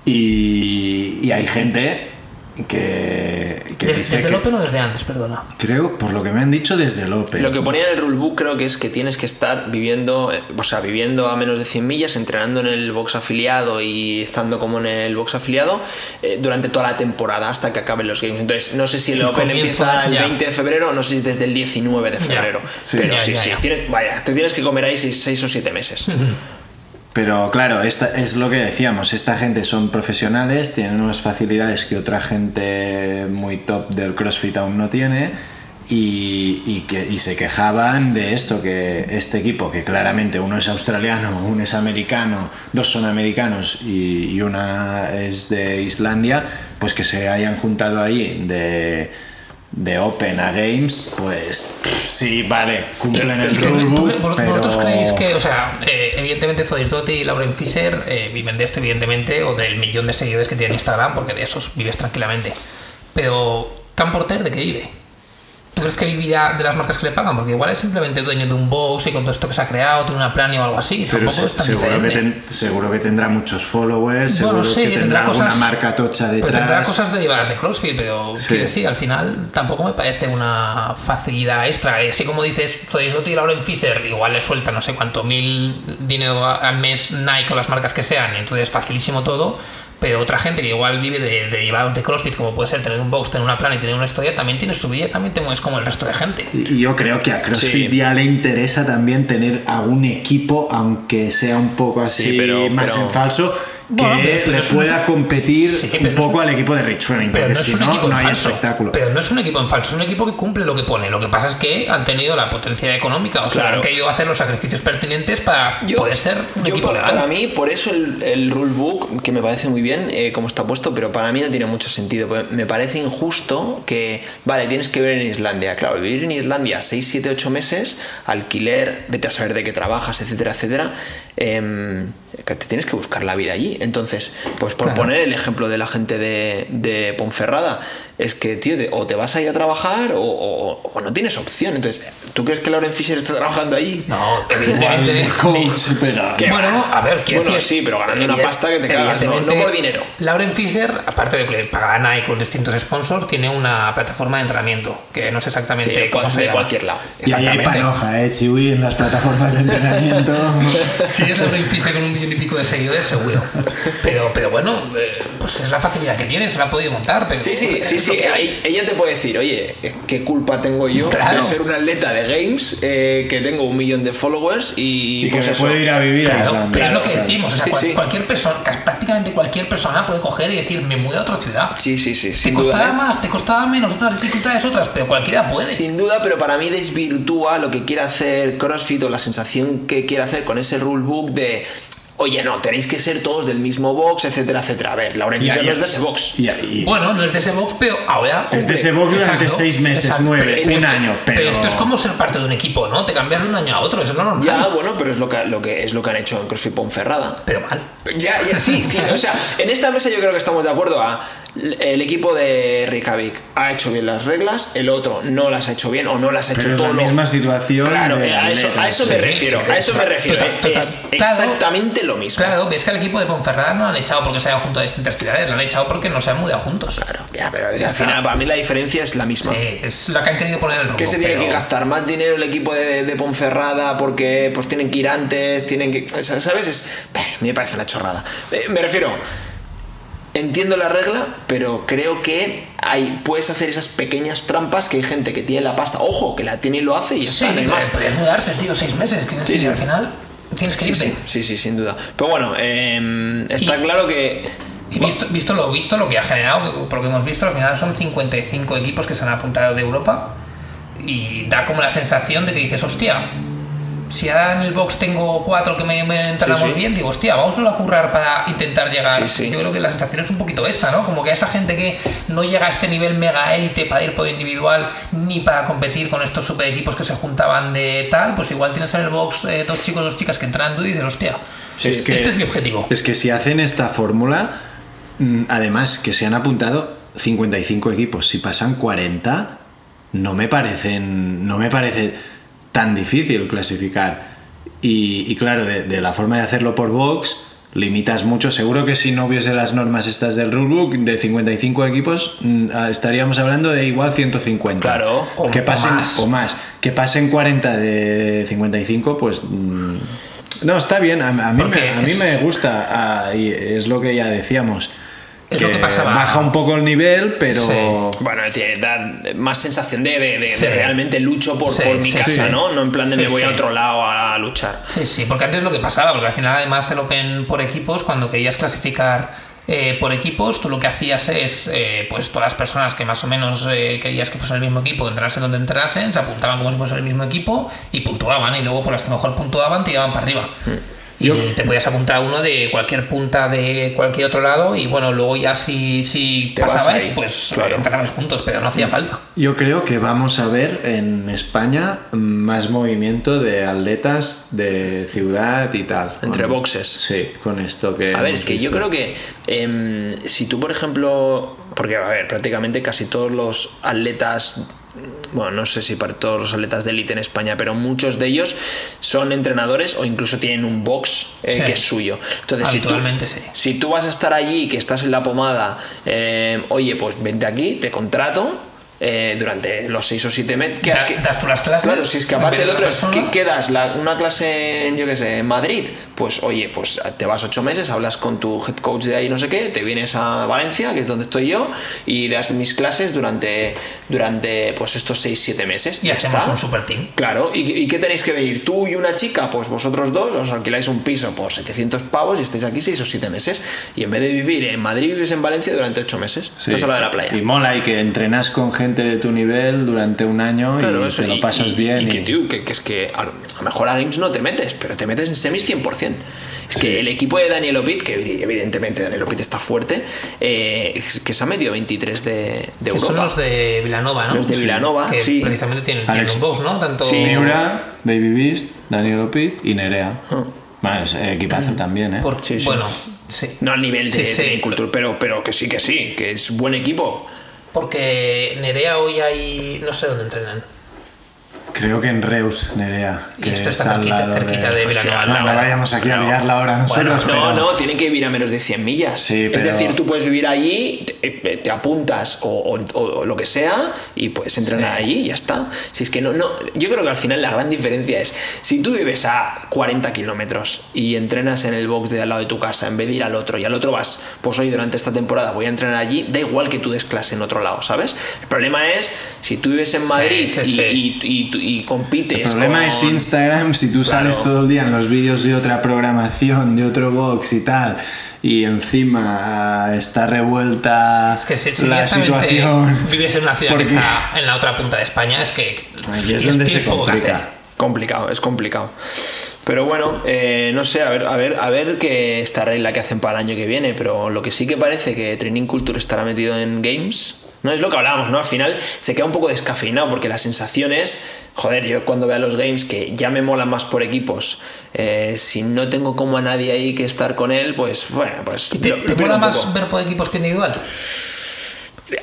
Y hay gente que, que Des- dice ¿Desde que el Open o desde antes? Perdona. creo por lo que me han dicho desde el Open Lo que ponía en el rulebook creo que es que tienes que estar viviendo, eh, o sea, viviendo a menos de 100 millas, entrenando en el box afiliado y estando como en el box afiliado eh, durante toda la temporada hasta que acaben los games. Entonces, no sé si el El Open empieza el ya. 20 de febrero o no sé si es desde el 19 de febrero. Sí. Pero Ya, sí, ya, sí, ya. tienes- vaya, te tienes que comer ahí 6 o 7 meses. Pero claro, esta es lo que decíamos, esta gente son profesionales, tienen unas facilidades que otra gente muy top del CrossFit aún no tiene y, que, se quejaban de esto, que este equipo, que claramente uno es australiano, uno es americano, dos son americanos y, y una es de Islandia, pues que se hayan juntado ahí de, de Open a Games, pues sí, vale, cumplen el ¿Tú- tú- rulebook, pero... ¿Vosotros creéis que, o sea, eh, evidentemente Zoisdotti y Lauren Fisher eh, viven de esto, evidentemente, o del millón de seguidores que tiene Instagram, porque de esos vives tranquilamente. Pero, ¿Cam Porter de qué vive? ¿Tú crees que vivirá de las marcas que le pagan? Porque igual es simplemente dueño de un box y con todo esto que se ha creado, tiene una plan o algo así. Pero se- es tan seguro, que ten- seguro que tendrá muchos followers, Bueno, seguro sí, que tendrá cosas- marca tocha Pero tendrá detrás. cosas derivadas de CrossFit, pero Sí. quiero decir, al final tampoco me parece una facilidad extra. Así como dices, sois Doty y Lauren Fisher, igual le suelta no sé cuánto mil dinero al mes Nike o las marcas que sean, entonces facilísimo todo. Pero otra gente que igual vive de, de derivados de CrossFit, como puede ser tener un box, tener una plan y tener una historia, también tiene su vida, también te mueves como el resto de gente. Y yo creo que a CrossFit Sí. ya le interesa también tener algún equipo, aunque sea un poco así Sí, pero- más pero- en falso, Bueno, pero le pueda competir Sí, un poco un- al equipo de Rich Pero porque no es si un no, equipo no hay falso. espectáculo. Pero no es un equipo en falso, es un equipo que cumple lo que pone. Lo que pasa es que han tenido la potencia económica, o sea, han querido hacer los sacrificios pertinentes para Yo- poder ser un yo equipo para, legal. para mí, por eso el, el rulebook, que me parece muy bien eh, como está puesto, pero para mí no tiene mucho sentido. porque Me parece injusto que, vale, tienes que vivir en Islandia. Claro, vivir en Islandia 6, 7, 8 meses, alquiler, vete a saber de qué trabajas, etcétera, etcétera, em, que te tienes que buscar la vida allí. Entonces, pues por Claro. poner el ejemplo de la gente de, de Ponferrada, es que, tío, o te vas ahí a trabajar o, o- o no tienes opción. Entonces, ¿tú crees que Lauren Fisher está trabajando ahí? No, evidentemente. de coach, pero... ¿Qué Bueno, a ver, quiero Bueno, decir, sí, pero ganando una pasta que te cagas, no, por dinero. Lauren Fisher, aparte de que le paga a Nike con distintos sponsors, tiene una plataforma de entrenamiento que no sé exactamente Sí, cómo se de llama. cualquier lado. Y ahí hay panoja, ¿eh, Chiwi? En las plataformas de entrenamiento. Si es Lauren Fisher con un millón y pico de seguidores, seguro. Pero, pero bueno, eh, pues es la facilidad que tiene, se la ha podido montar. Pero Sí, sí, sí, sí. lo que hay. ahí- Ella te puede decir, oye, ¿qué culpa tengo yo Claro. de ser un atleta de games eh, que tengo un millón de followers y, Y que pues eso? puede ir a vivir a Claro, Islandia. pero es lo que Claro. decimos, o sea, Sí, cual- sí. cualquier persona, prácticamente cualquier persona puede coger y decir, me mudo a otra ciudad. Sí, sí, sí, te sin duda. ¿eh? más, te costará menos, otras dificultades otras, pero cualquiera puede. Sin duda, pero para mí desvirtúa lo que quiere hacer CrossFit o la sensación que quiere hacer con ese rulebook de. Oye, no, tenéis que ser todos del mismo box, etcétera, etcétera. A ver, Lauren Y Fisher ahí- no es de ese box. Bueno, no es de ese box, pero ahora. es de ese box durante Exacto, seis meses, exacto. nueve, un esto- año, pero... esto es como ser parte de un equipo, ¿no? Te cambias de un año a otro, eso no es normal. Ya, bueno, pero es lo que, lo que, es lo que han hecho en CrossFit Ponferrada. Pero mal. Ya, ya, sí, sí. O sea, en esta mesa yo creo que estamos de acuerdo a el equipo de Reykjavik ha hecho bien las reglas, el otro no las ha hecho bien o no las ha hecho Pero es todo la lo- misma situación Claro, de a eso, a eso me refiero, a eso me refiero. total. Es Claro. exactamente lo mismo. Claro, ves que al equipo de Ponferrada no lo han echado porque se hayan juntado a distintas ciudades, lo han echado porque no se han mudado juntos. Claro, ya, pero Ya al está. final para mí la diferencia es la misma. Sí, es lo que han querido poner el rumbo. Que se tiene pero- que gastar más dinero el equipo de, de Ponferrada porque pues tienen que ir antes, tienen que. ¿Sabes? Es, me parece una chorrada. Eh, me refiero. Entiendo la regla, pero creo que hay, puedes hacer esas pequeñas trampas que hay gente que tiene la pasta, ojo, que la tiene y lo hace y ya Sí, está, no hay pero más. puedes mudarse, tío, seis meses. Que Sí, sí. al final tienes que Sí, irte. sí, sí, sin duda. Pero bueno, eh, está Y- claro que. Y visto, visto lo visto, lo que ha generado, por lo que hemos visto, al final son 55 equipos que se han apuntado de Europa y da como la sensación de que dices, hostia, si ahora en el box tengo cuatro que me, me entrenamos Sí, sí. bien, digo, hostia, vamos a currar para intentar llegar. Sí. Yo creo que la sensación es un poquito esta, ¿no? Como que a esa gente que no llega a este nivel mega élite para ir por individual ni para competir con estos super equipos que se juntaban de tal, pues igual tienes en el box eh, dos chicos, dos chicas que entrenan tú y dices, hostia, Es que- este es mi objetivo. Es que si hacen esta fórmula, mm, además que se han apuntado 55 equipos, si pasan 40, no me parecen. No me parece tan difícil clasificar. Y, y claro, de, de la forma de hacerlo por box, limitas mucho. Seguro que si no hubiese las normas estas del rulebook, de 55 equipos, mm, ah, estaríamos hablando de igual 150. Claro, o- que pasen, más. o más. Que pasen 40 de 55, pues. mm, no, está bien. A, a mí, me, a mí es- me gusta. ah, y es lo que ya decíamos. Es lo que pasaba. Baja un poco el nivel, pero. Sí. Bueno, tiene, da más sensación de, de- de- Sí. de realmente lucho por, Sí, por mi sí, casa, sí. ¿no? No en plan de Sí, me voy a otro lado a, luchar. Sí, sí, porque antes lo que pasaba, porque al final además el Open por equipos, cuando querías clasificar eh, por equipos, tú lo que hacías es, eh, pues todas las personas que más o menos eh, querías que fuesen el mismo equipo, entrasen donde entrasen, se apuntaban como si fuesen el mismo equipo y puntuaban, y luego por las que mejor puntuaban te llevaban para arriba. Y Yo- te podías apuntar a uno de cualquier punta de cualquier otro lado y bueno, luego ya si, si Te vas pasabais, ahí, pues claro. eh, juntos, pero no hacía falta. Yo creo que vamos a ver en España más movimiento de atletas de ciudad y tal. Entre Con- boxes. Sí, con esto que. A ver, es que yo creo que em, si tú, por ejemplo, porque, a ver, prácticamente casi todos los atletas bueno, no sé si para todos los atletas de élite en España, pero muchos de ellos son entrenadores o incluso tienen un box eh, Sí. que es suyo. Entonces, si tú, sí. si tú vas a estar allí, que estás en la pomada, eh, oye, pues vente aquí, te contrato. Eh, durante los seis o siete meses. que- Da- que- das tú las clases, Claro, si es que aparte el de otro es que quedas la- una clase en, yo qué sé, en Madrid, pues oye, pues te vas ocho meses, hablas con tu head coach de ahí, no sé qué, te vienes a Valencia, que es donde estoy yo, y das mis clases durante, durante pues estos seis, siete meses. Y Ya hacemos está. un super team. Claro, ¿Y, y qué tenéis que venir? Tú y una chica, pues vosotros dos os alquiláis un piso por 700 pavos y estáis aquí seis o siete meses. Y en vez de vivir en Madrid, vives en Valencia durante ocho meses. Sí. Esto es lo de la playa. Y mola y que entrenas con gente de tu nivel durante un año Claro, y eso, te lo pasas y- bien. Y, y- que, tío, que, que es que a lo mejor a Games no te metes, pero te metes en semis 100%. Es que el equipo de Daniel Opit, que evi- evidentemente Daniel Opit está fuerte, eh, que se ha metido 23 de, de Europa. son los de Vilanova, ¿no? Los de Sí. Vilanova, que sí. precisamente tienen, tienen Alex. un box, ¿no? Tanto Sí. Miura, Baby Beast, Daniel Opit y Nerea. Ah. Bueno, es equipazo también, ¿eh? por- Sí, sí. bueno, sí. No al nivel de, Sí, sí. de Culture, pero, pero que sí, que sí, que es buen equipo. Porque Nerea hoy hay. no sé dónde entrenan. Creo que en Reus, Nerea, Y esto está está al cerquita- lado cerquita de Vilanova, No, no, no vayamos aquí a no. liarla ahora nosotros, No, pero... no, tienen que vivir a menos de 100 millas. Sí, Es decir, tú puedes vivir allí, te, eh, te apuntas o, o- o lo que sea y puedes entrenar Sí. allí y ya está. Si es que no, no, yo creo que al final la gran diferencia es, si tú vives a 40 kilómetros y entrenas en el box de al lado de tu casa en vez de ir al otro y al otro vas, pues hoy durante esta temporada voy a entrenar allí, da igual que tú des clase en otro lado, ¿sabes? El problema es, si tú vives en Madrid sí, y, sí. y- y- y compites El problema con- es Instagram, si tú sales Claro. todo el día en los vídeos de otra programación, de otro box y tal, y encima ah, está revuelta Es que si, si la situación. vives en una ciudad que porque- está en la otra punta de España, es que. Ahí es donde se que complica. Complicado, es complicado. Pero bueno, eh, no sé, a ver, a ver, a ver qué esta regla que hacen para el año que viene. Pero lo que sí que parece que Training Culture estará metido en games. No es lo que hablábamos, ¿no? Al final se queda un poco descafeinado porque la sensación es, joder, yo cuando veo los games que ya me molan más por equipos, eh, si no tengo como a nadie ahí que estar con él, pues bueno, pues ¿Y ¿Te, lo- te lo mola más ver por equipos que individual?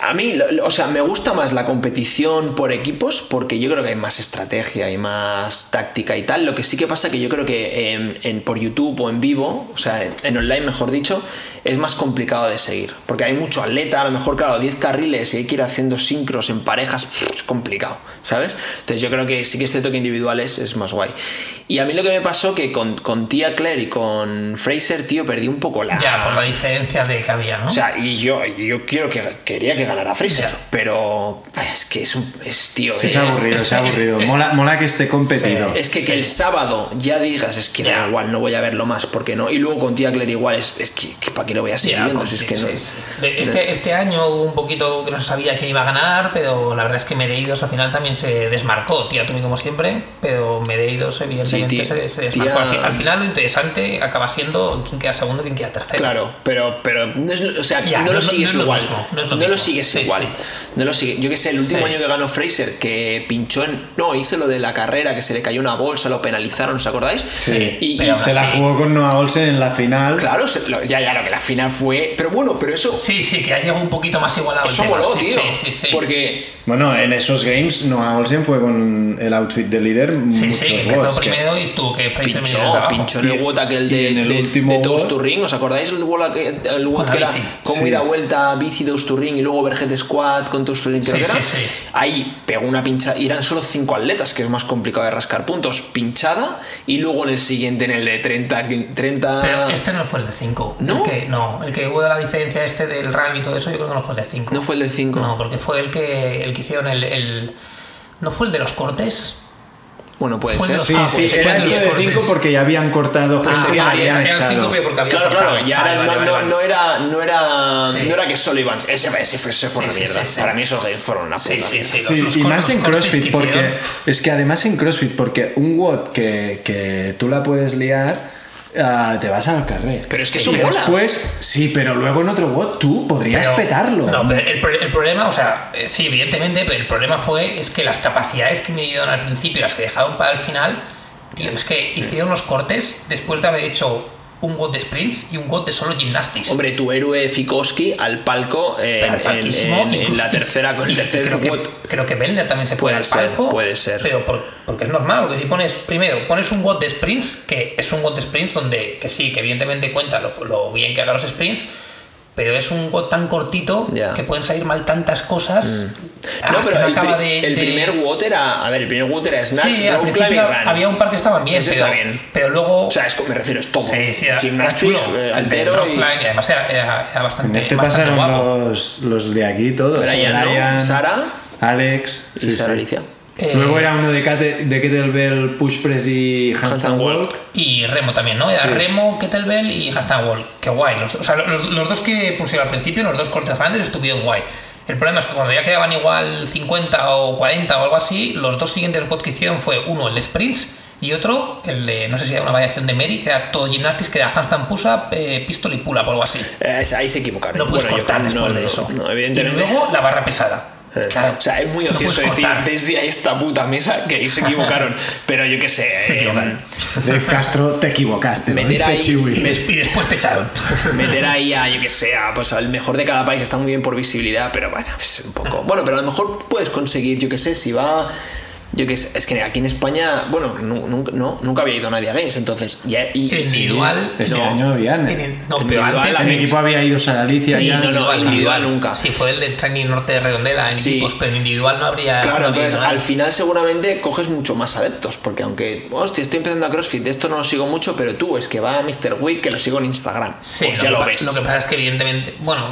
A mí, o sea, me gusta más la competición por equipos porque yo creo que hay más estrategia y más táctica y tal. Lo que sí que pasa que yo creo que en, en- por YouTube o en vivo, o sea, en, online mejor dicho, es más complicado de seguir. Porque hay mucho atleta, a lo mejor, claro, 10 carriles y hay que ir haciendo sincros en parejas, es complicado, ¿sabes? Entonces yo creo que sí que es cierto que individuales es más guay. Y a mí lo que me pasó que con, con Tía Claire y con Fraser, tío, perdí un poco la... Ya, por la diferencia de que había, ¿no? O sea, y yo, yo quiero que quería que ganara Fraser, pero es que es un es tío, Es es, aburrido, es, es- aburrido. es- mola, mola que esté competido. es que, que el sábado ya digas es que da Ya. igual, no voy a verlo más, porque no. Y luego con Tía Claire igual es, es que, que para qué lo voy a seguir Ya, viendo, si es sí, que no. sí, sí. Este, este año hubo un poquito que no se sabía quién iba a ganar, pero la verdad es que Medeiros al final también se desmarcó. Tía Tumi como siempre, pero Medeiros evidentemente Sí, tía- se, se desmarcó. tía- Al, al final lo interesante acaba siendo quién queda segundo quién queda tercero. Claro, pero, pero no es, lo- o sea, Ya, no, no lo es lo- sigues no es lo igual. mismo, no lo no lo mismo. Sigues Sí, igual. sí. No lo sigue. Yo que sé, el último Sí. año que ganó Fraser, que pinchó en. No, hizo lo de la carrera, que se le cayó una bolsa, lo penalizaron, ¿os acordáis? Sí, Y, se la jugó con Noah Olsen en la final. claro, se- lo- ya, ya, lo que la final fue. Pero bueno, pero eso. Sí, sí, que ha llegado un poquito más igualado. Eso Sí, tío. Sí, sí, sí. Porque. Bueno, en esos games Noah Olsen fue con el outfit de líder Sí, muchos sí, que empezó que- primero y estuvo que Fraser Pinchó, pinchó en el WOT aquel de, en el de, último de Toast to Ring. ¿Os acordáis el WOT, que era como Sí. ida vuelta, bici Toast to Ring y luego Verget Squad con? Creo Sí, sí, sí. Ahí pegó una pinchada y eran solo cinco atletas, que es más complicado de rascar puntos. Pinchada y luego en el siguiente, en el de 30. 30 Pero este no fue el de 5. ¿No? El que, no, el que hubo de la diferencia este del run y todo eso, yo creo que no fue el de 5. No fue el de 5. No, porque fue el que, el que hicieron el, el- ¿No fue el de los cortes? Bueno, puede ser. Sí, Ah, sí, pues era este los de cortes. 5 porque ya habían cortado gente Ah, ya, habían eran echado. Claro, claro, ya Vale, era- vale, no, vale, no- era, no, era, Sí. no era que solo iban. Ese, ese, fue- ese fue Sí, una sí, mierda. sí, sí. Para mí esos games fueron una puta Sí, sí, sí. Sí, Los- y los más en CrossFit, porque es que además en CrossFit, porque un WOD que, que tú la puedes liar, ah, te vas al carrer. Pero es que Y eso mola. después, sí, pero luego en otro WOD tú podrías Pero- petarlo. No, pero el, el problema, o sea, eh, sí, evidentemente, pero el problema fue es que las capacidades que me dieron al principio y las que dejaron para el final, tío, es que hicieron los cortes después de haber hecho un God de sprints y un God de solo gymnastics. Hombre, tu héroe Fikowski al palco en, Pero en- la tercera con el tercer creo que, creo que Bellner también se fue Puede al ser, palco. puede ser. Pero por- porque es normal, porque si pones, primero, pones un WOD de sprints, que es un WOD de sprints donde, que sí, que evidentemente cuenta lo, lo bien que haga los sprints, pero es un WOD tan cortito Ya. que pueden salir mal tantas cosas. ah, No, pero el, acaba de- el de- primer WOT era. A ver, el primer WOT era Snatch, Sí, principio Climb y Run. había un par que estaban bien, Ese pero, está bien. pero luego... O sea, es, me refiero, es todo. Sí, sí, Gymnastics, eh, altero rock y. climb, y además era, era- era bastante, En este bastante pasaron guapo. los, los de aquí todos. Brian, ¿no? Sara Alex. y sí, Sara sí. Alicia. Eh, Luego era uno de, Kate- de Kettlebell, Push Press y Handstand Walk. walk. Y remo también, ¿no? Era Sí. remo, kettlebell y handstand wall. Qué guay. Los, o sea, los, los dos que pusieron al principio, los dos cortes grandes, estuvieron guay. El problema es que cuando ya quedaban igual 50 o 40 o algo así, los dos siguientes quads que hicieron fue uno el de sprints y otro el de, no sé si era una variación de Mary, que era todo gymnastics, que era handstand push-up, eh, pistol y pull-up o algo así. Eh, ahí se equivocaron. No puedes Bueno, cortar después no, de eso. No, y evidentemente. luego la barra pesada. Eh, Claro. O sea, es muy No ocioso decir desde a esta puta mesa que ahí se equivocaron. pero yo qué sé. Se eh, equivocaron. Dave Castro, te equivocaste. ¿no? Meter Diste ahí- chiwi. Y des- y después te echaron. meter ahí a, yo que sé, a, pues al mejor de cada país está muy bien por visibilidad, pero bueno, es un poco. Bueno, pero a lo mejor puedes conseguir, yo que sé, si va. Yo que sé, es que aquí en España, bueno, nu- nunca, no, nunca había ido nadie a Games, entonces. Ya, y, individual. Ese no. año habían. No, pero Individual, antes. En mi equipo había ido Sara Alicia Sí, ya. no, no, individual nunca. Sí, fue el del training norte de Redondela en Sí. equipos, pero en individual no habría. Claro, no habría entonces al final seguramente coges mucho más adeptos, porque aunque, hostia, estoy empezando a CrossFit, de esto no lo sigo mucho, pero tú, es que va a Mr. Week que lo sigo en Instagram. Sí, pues lo ya que lo ves. Lo que pasa es que, evidentemente, bueno,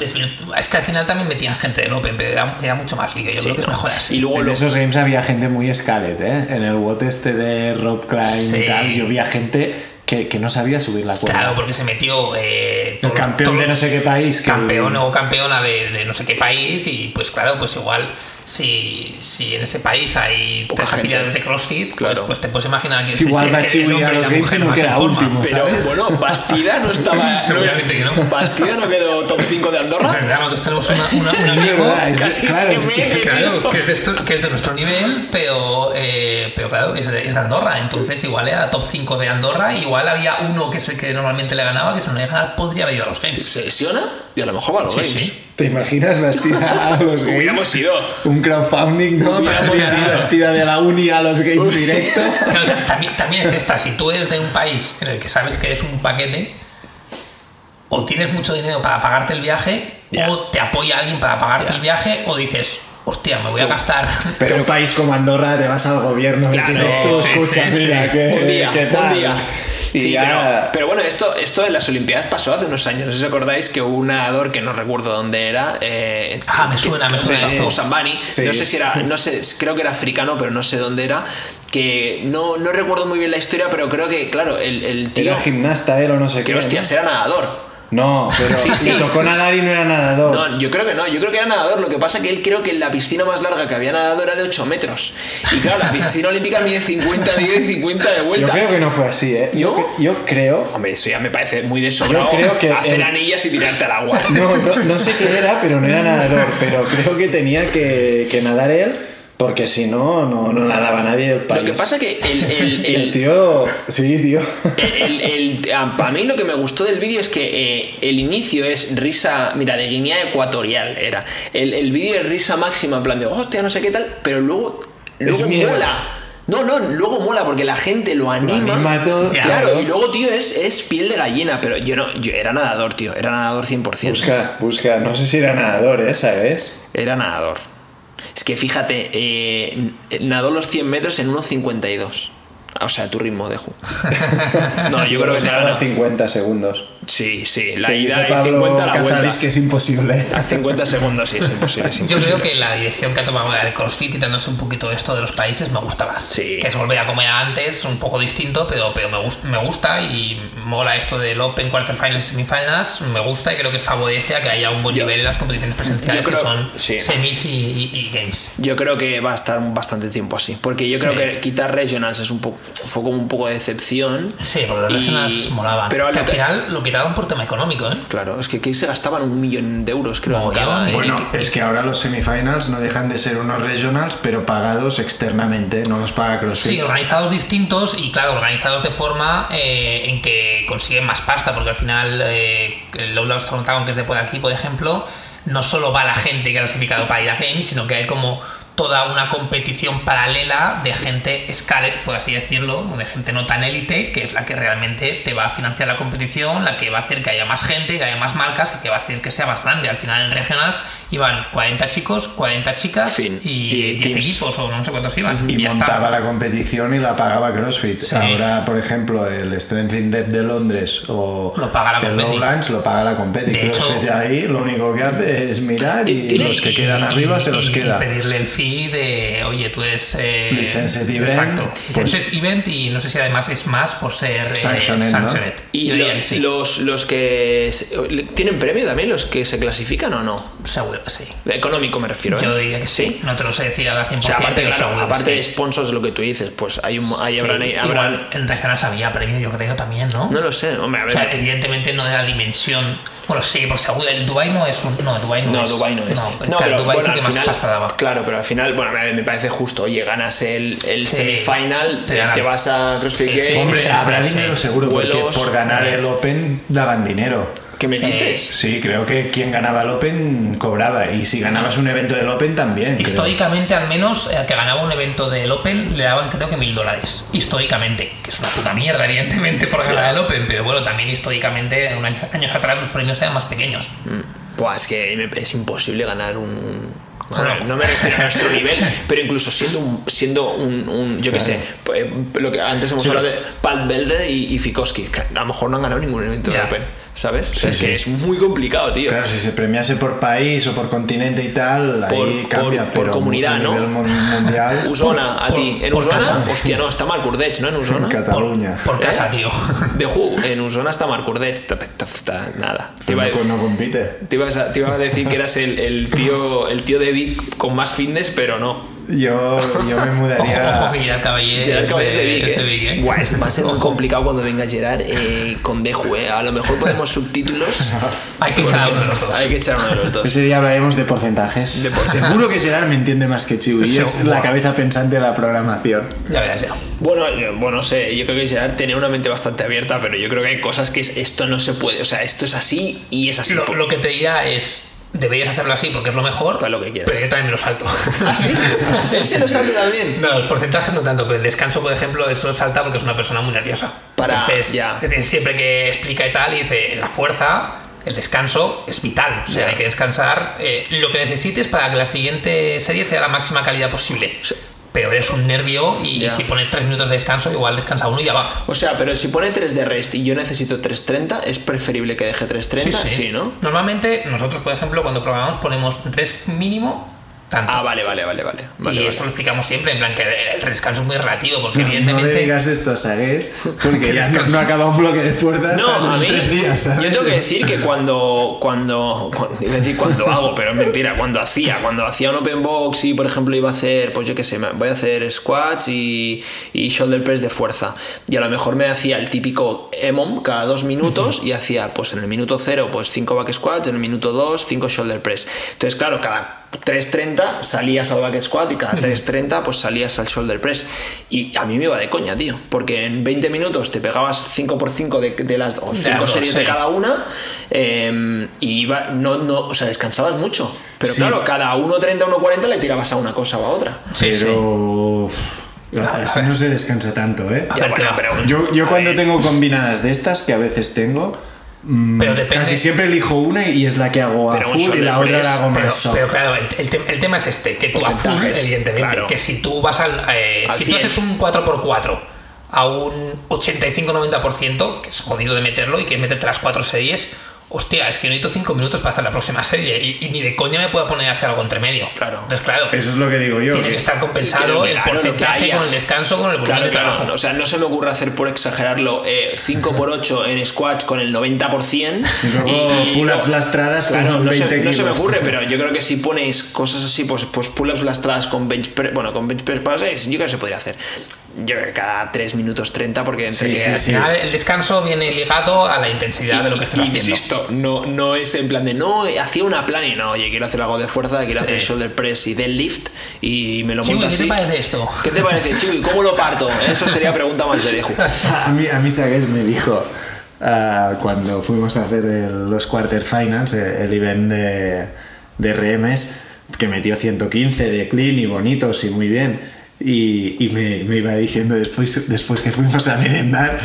es que al final también metían gente del Open, pero era, era mucho más liga. Yo Sí, creo que es mejor así. Y luego En lo- esos games había gente muy scalet, ¿eh? En el WOT este de Rob Klein Sí. y tal, yo vi a gente que, que no sabía subir la cuerda. Claro, porque se metió eh, el campeón de no sé qué país. Que campeón o campeona de, de no sé qué país y pues claro, pues igual si, si en ese país hay Poca tres afiliados de CrossFit, Claro. pues, pues te puedes imaginar que es Igual el, va el Chiwi hombre a y los la games no más queda último. Pero ¿sabes? bueno, Bastida no estaba. Seguramente que no. Bastida no quedó top 5 de Es Andorra. verdad, nosotros tenemos una- una- un Es amigo verdad, es- Casi claro, se es que- ve. Claro, que es, de esto- que es de nuestro nivel, pero, eh, pero claro, es de, es de Andorra. Entonces, igual era top 5 de Andorra. Igual había uno que es el que normalmente le ganaba, que si no le ganaba, podría haber ido a los Games. Si se lesiona y a lo mejor va a los Sí, Games. sí. ¿Te imaginas vestida a los games? Hubiéramos ido. Un crowdfunding, ¿no? Hubiéramos ido. vestida de la uni a los games directo. Claro, ta- también, también es esta, si tú eres de un país en el que sabes que es un paquete, o tienes mucho dinero para pagarte el viaje, Ya. o te apoya alguien para pagarte Ya. el viaje, o dices, hostia, me voy a gastar. Pero un país como Andorra te vas al gobierno y Claro, dices tú, sí, escucha, sí, sí. mira, que, un día, ¿qué un tal? día. Sí, ya- pero, pero bueno, esto, esto en las Olimpiadas pasó hace unos años. No sé si os acordáis que hubo un nadador que no recuerdo dónde era. eh, Ah, me que- suena, me suena. Sí. No sé si era, no sé, creo que era africano, pero no sé dónde era. Que no, no recuerdo muy bien la historia, pero creo que, claro, el, el tío. Era gimnasta él o no sé Que qué. hostias, ¿no? era nadador. No, pero Sí, sí. tocó nadar y no era nadador. No, yo creo que no, yo creo que era nadador. Lo que pasa que él creo que la piscina más larga que había nadado era de 8 metros. Y claro, la piscina olímpica mide 50 de ida y 50 de Yo vuelta. creo que no fue así, ¿eh? Yo, que- yo creo. Hombre, eso ya me parece muy de sobrado. Yo creo que hacer el- anillas y tirarte al agua. No, no, no sé qué era, pero no era nadador. Pero creo que tenía que, que nadar él, porque si no, no, no nadaba nadie del país. Lo que pasa que el, el, Y el el, tío. Sí, tío. para mí lo que me gustó del vídeo es que eh, el inicio es risa, mira, de Guinea Ecuatorial era. El, el vídeo es risa máxima, en plan de, hostia, no sé qué tal, pero luego, luego mola. No, no, luego mola porque la gente lo anima. anima todo, claro, claro. y luego, tío, es, es piel de gallina, pero yo no, yo era nadador, tío, era nadador 100%. Busca, busca. No sé si era nadador, ¿eh? ¿Sabes? Era nadador. Es que fíjate, eh, nadó los 100 metros en 1.52. O sea, tu ritmo, dejo. No, yo creo que te gana. 50 segundos. Sí, sí, la Que ida Pablo 50 la vuelta. que es imposible. A 50 segundos, sí, es imposible. Es Yo creo que la dirección que ha tomado el CrossFit, quitándose un poquito esto de los países, me gusta más. Sí. Que es volver a como era antes, un poco distinto, pero, pero me, gust- me gusta y mola esto del Open, Quarterfinals y Semifinals. Me gusta y creo que favorece a que haya un buen Yo- nivel en las competiciones presenciales creo- que son sí. semis y, y- y games. Yo creo que va a estar bastante tiempo así. Porque yo creo Sí. que quitar regionals es un poco, fue como un poco de decepción. Sí, porque los regionals molaban. Pero al que- final lo quitaron retiraron por tema económico, ¿eh? Claro, es que aquí se gastaban un millón de euros, creo, cada. ¿eh? Bueno, es que ahora los semifinals no dejan de ser unos regionals, pero pagados externamente, no los paga CrossFit. Sí, organizados distintos y claro, organizados de forma eh, en que consiguen más pasta, porque al final eh, el Low Lost que es de por aquí, por ejemplo, no solo va la gente que ha clasificado para ir a Games, sino que hay como toda una competición paralela de gente scalet, por así decirlo, de gente no tan élite, que es la que realmente te va a financiar la competición, la que va a hacer que haya más gente, que haya más marcas y que va a hacer que sea más grande. Al final en regionals iban 40 chicos, 40 chicas Fin. y, Y 10 teams. equipos o no sé cuántos iban. y está. montaba la competición y la pagaba CrossFit. Sí. Ahora, por ejemplo, el Strength in Depth de Londres o Lo paga la el Competi. Lowlands lo paga la Competi. De hecho- ahí lo único que hace es mirar y los que Y- quedan arriba y- se los y queda. pedirle el de, oye, tú eres. Eh, Licensed event, Exacto. pues- Licensed event y no sé si además es más por ser eh, Sanctioned, ¿no? Y lo- que sí. los, los que. ¿Tienen premio también los que se clasifican o no? Seguro que sí. Económico me refiero, ¿eh? Yo diría que sí. No te lo sé decir ahora 100%. O sea, aparte, claro, aparte sí. de sponsors de lo que tú dices, pues hay un, hay, habrán, Sí, habrán- igual en regionales había premio, yo creo también, ¿no? No lo sé, hombre, a o ver. sea, evidentemente no de la dimensión. Bueno, sí, porque seguro el Dubai no es un. No, Dubai no, no, es. Dubai no es. No, No, claro, pero Dubái bueno, es el al final, más pasta daba. claro, pero al final, bueno, me me parece justo. Oye, ganas el, el Sí. semifinal, Te vas a CrossFit Sí, Games. sí, Hombre, sí, habrá sí, dinero sí. seguro, porque por ganar sí. el Open daban dinero. ¿Qué me Sí. dices? Sí, creo que quien ganaba el Open cobraba. Y si ganabas un evento del Open también. creo. Históricamente, al menos, el que ganaba un evento del Open le daban creo que mil dólares. Históricamente, que es una puta mierda, evidentemente, por ganar el Open, pero bueno, también históricamente, un año- años atrás, los premios eran más pequeños. Buah, es que es imposible ganar un. Bueno. no me refiero a nuestro nivel, pero incluso siendo un, siendo un, un- yo qué sé, eh, lo que antes hemos Sí, hablado de Pat Belder y, y Fikowski, que a lo mejor no han ganado ningún evento de Ya. Open, ¿sabes? O sea, Sí, es sí. que es muy complicado, tío. Claro, si se premiase por país o por continente y tal, Por- ahí cambia. por- por pero comunidad, a ¿no? mundial, Usona, a Por- ti. En por Usona, casa. hostia, no, está Marc Urdech, ¿no? En Usona. en Cataluña. Por casa, ¿Eh? tío. De Who, en Usona está Marc Urdech. ta- ta- ta- Nada. Te iba, no, no compite. te ibas a, te iba a decir que eras el, el tío el tío de Vic con más fitness, pero no. Yo, yo me Ojo, mudaría. ojo, que Gerard Caballé Gerard es Caballés de Vic, es ¿eh? de Vic, ¿eh? Buah, es- va a ser muy Ojo. complicado cuando venga Gerard eh, con Deju, ¿eh? A lo mejor ponemos subtítulos. Hay que echar a uno de los dos. Hay que echar uno de los dos. Ese día hablaremos de porcentajes. De por- Seguro que Gerard me entiende más que Chiu. Y es la cabeza pensante de la programación. Ya verás ya. Bueno, yo- bueno, no sé, yo creo que Gerard tenía una mente bastante abierta, pero yo creo que hay cosas que es- esto no se puede. O sea, esto es así y es así. Lo, lo que te diría es, deberías hacerlo así porque es lo mejor, Para lo que quieras. pero yo también me lo salto. ¿Ah, sí? Él se lo sabe también. No, los porcentajes no tanto, pero el descanso, por ejemplo, eso lo salta porque es una persona muy nerviosa. Para- Entonces, ya. es decir, siempre que explica y tal, y dice, la fuerza, el descanso es vital. O sea, Ya. hay que descansar eh, lo que necesites para que la siguiente serie sea la máxima calidad posible. Sí. Pero eres un nervio y si pones tres minutos de descanso, igual descansa uno y ya va. O sea, pero si pone 3 de rest y yo necesito 3.30, ¿es preferible que deje 3.30? Sí, ¿no? Normalmente, nosotros, por ejemplo, cuando programamos ponemos rest mínimo tanto. Ah, vale, vale, vale, vale. y vale, vale. esto lo explicamos siempre, en plan que el descanso es muy relativo, porque No evidentemente... le digas esto a Sagues, porque Que ya no, no acaba un bloque de fuerzas No, a mí, tres días. ¿sabes? yo tengo que decir que cuando, cuando, cuando- iba a decir cuando hago, pero es mentira, cuando hacía, cuando hacía un open box y por ejemplo iba a hacer, pues yo qué sé, voy a hacer squats y, y shoulder press de fuerza y a lo mejor me hacía el típico EMOM cada dos minutos y hacía pues en el minuto cero pues cinco back squats, en el minuto dos cinco shoulder press. Entonces claro, cada 3.30 salías al back squat y cada 3.30 pues salías al shoulder press. Y a mí me iba de coña, tío. Porque en 20 minutos te pegabas 5x5 de, de las o 5 Ya, series sí. de cada una eh, y iba, no, no, o sea, descansabas mucho. Pero Sí. claro, cada 1.30, 1.40 le tirabas a una cosa o a otra. Sí. Pero. así no se descansa tanto, ¿eh? Ya, bueno, pero- Yo, yo cuando ver. tengo combinadas de estas, que a veces tengo, Pero depende- casi siempre elijo una y es la que hago a full y la otra la hago más Pero, soft. pero claro, el, el te- el tema es este, que tú a full, evidentemente, claro. que si tú vas al... eh, Al si tú 100. haces un 4x4 a un 85-90%, que es jodido de meterlo y que meterte las cuatro series, hostia, es que necesito 5 minutos para hacer la próxima serie y, y ni de coña me puedo poner a hacer algo entre medio. Claro. Entonces, claro, Eso es lo que digo yo. tiene que- que estar compensado que- el claro, porcentaje haya. con el descanso, con el volumen Claro, de claro. trabajo. O sea, no se me ocurre hacer por exagerarlo eh, 5x8 en squats con el 90%. Y luego pull-ups lastradas con Claro, no, se, 20 no se me ocurre, pero yo creo que si ponéis cosas así, pues, pues pull-ups lastradas con bench press, bueno, con bench press para 6, yo creo que se podría hacer. Yo creo que cada 3 minutos 30 porque entre Sí, que- sí, Al sí. final, el descanso viene ligado a la intensidad de lo que estás haciendo. Insisto, no, no es en plan de no, hacía una plan y no, oye, quiero hacer algo de fuerza, quiero hacer Sí. shoulder press y deadlift y me lo monto ¿qué así. te parece esto? ¿Qué te parece, Chico? ¿Y cómo lo parto? Eso sería pregunta más de Deju. A mí, a mí Sagues me dijo ah, cuando fuimos a hacer el- los quarterfinals, eh, el event de, de RMs, que metió 115 de clean y bonitos y muy bien. Y, me, me iba diciendo después, después que fuimos a merendar,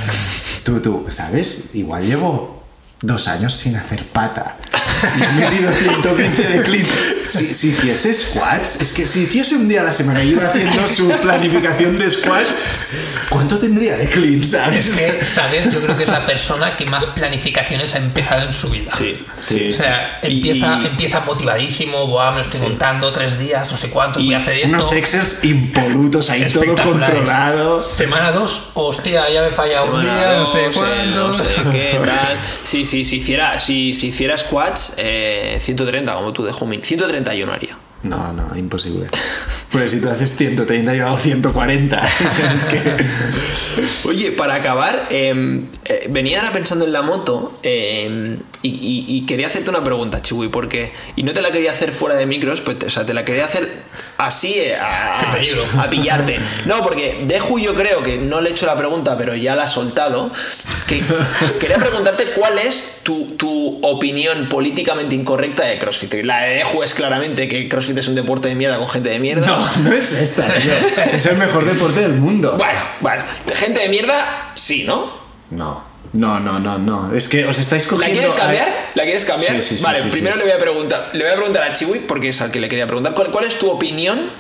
tú, tú, ¿sabes? Igual llevo dos años sin hacer pata. Y he metido 115 de clean. Si, si hiciese squats, es que si hiciese un día a la semana y iba haciendo su planificación de squats, ¿cuánto tendría de clean, sabes? Es que, ¿sabes? Yo creo que es la persona que más planificaciones ha empezado en su vida. Sí, Sí, O sea, sí. empieza, Y- empieza motivadísimo, Buah, me lo estoy montando tres días, no sé cuántos, voy a hacer esto. Unos excels impolutos ahí todo controlado. Semana 2, hostia, ya me falla un Semana día, no sé dos, eh, cuántos. no sé qué, tal. Sí, sí, si hiciera, si, si hiciera squats, eh, 130, como tú de Humin. 131 haría. No, no, imposible. Pues si tú haces 130, yo hago 140. es que. Oye, para acabar, eh, eh, venía ahora pensando en la moto eh, y, y- y quería hacerte una pregunta, Chiwi, porque. Y no te la quería hacer fuera de micros, pues, te- o sea, te la quería hacer así eh, a, peligro. a pillarte. No, porque Deju yo creo que no le he hecho la pregunta, pero ya la ha soltado. Que quería preguntarte cuál es tu, tu opinión políticamente incorrecta de CrossFit. La de Deju es claramente que CrossFit es un deporte de mierda con gente de mierda. No, no es esta, tío. Es el mejor deporte del mundo. Bueno, bueno, gente de mierda, sí, ¿no? No, no, no, no, no. Es que os estáis ¿La cogiendo. quieres cambiar? ¿La quieres cambiar? Sí, sí, sí, vale, primero le voy a preguntar, le voy a preguntar a Chiwi porque es al que le quería preguntar. ¿Cuál, cuál es tu opinión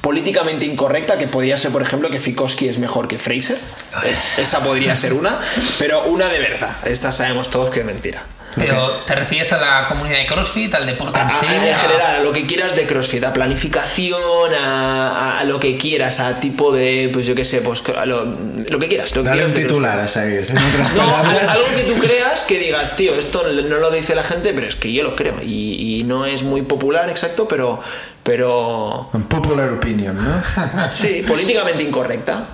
políticamente incorrecta que podría ser, por ejemplo, que Fikowski es mejor que Fraser? Eh, Esa podría ser una, pero una de verdad. Esta sabemos todos que es mentira. Pero, ¿te refieres a la comunidad de CrossFit, al deporte en A- sí? a- en general, a lo que quieras de CrossFit, a planificación, a, a lo que quieras, a tipo de, pues yo qué sé, pues a lo, lo que quieras. Lo que Dale un quieras CrossFit. titular a Sagues. No, algo que tú creas que digas, tío, esto no lo dice la gente, pero es que yo lo creo. Y, y no es muy popular, exacto, pero. Pero. Popular opinion, ¿no? Sí, políticamente incorrecta.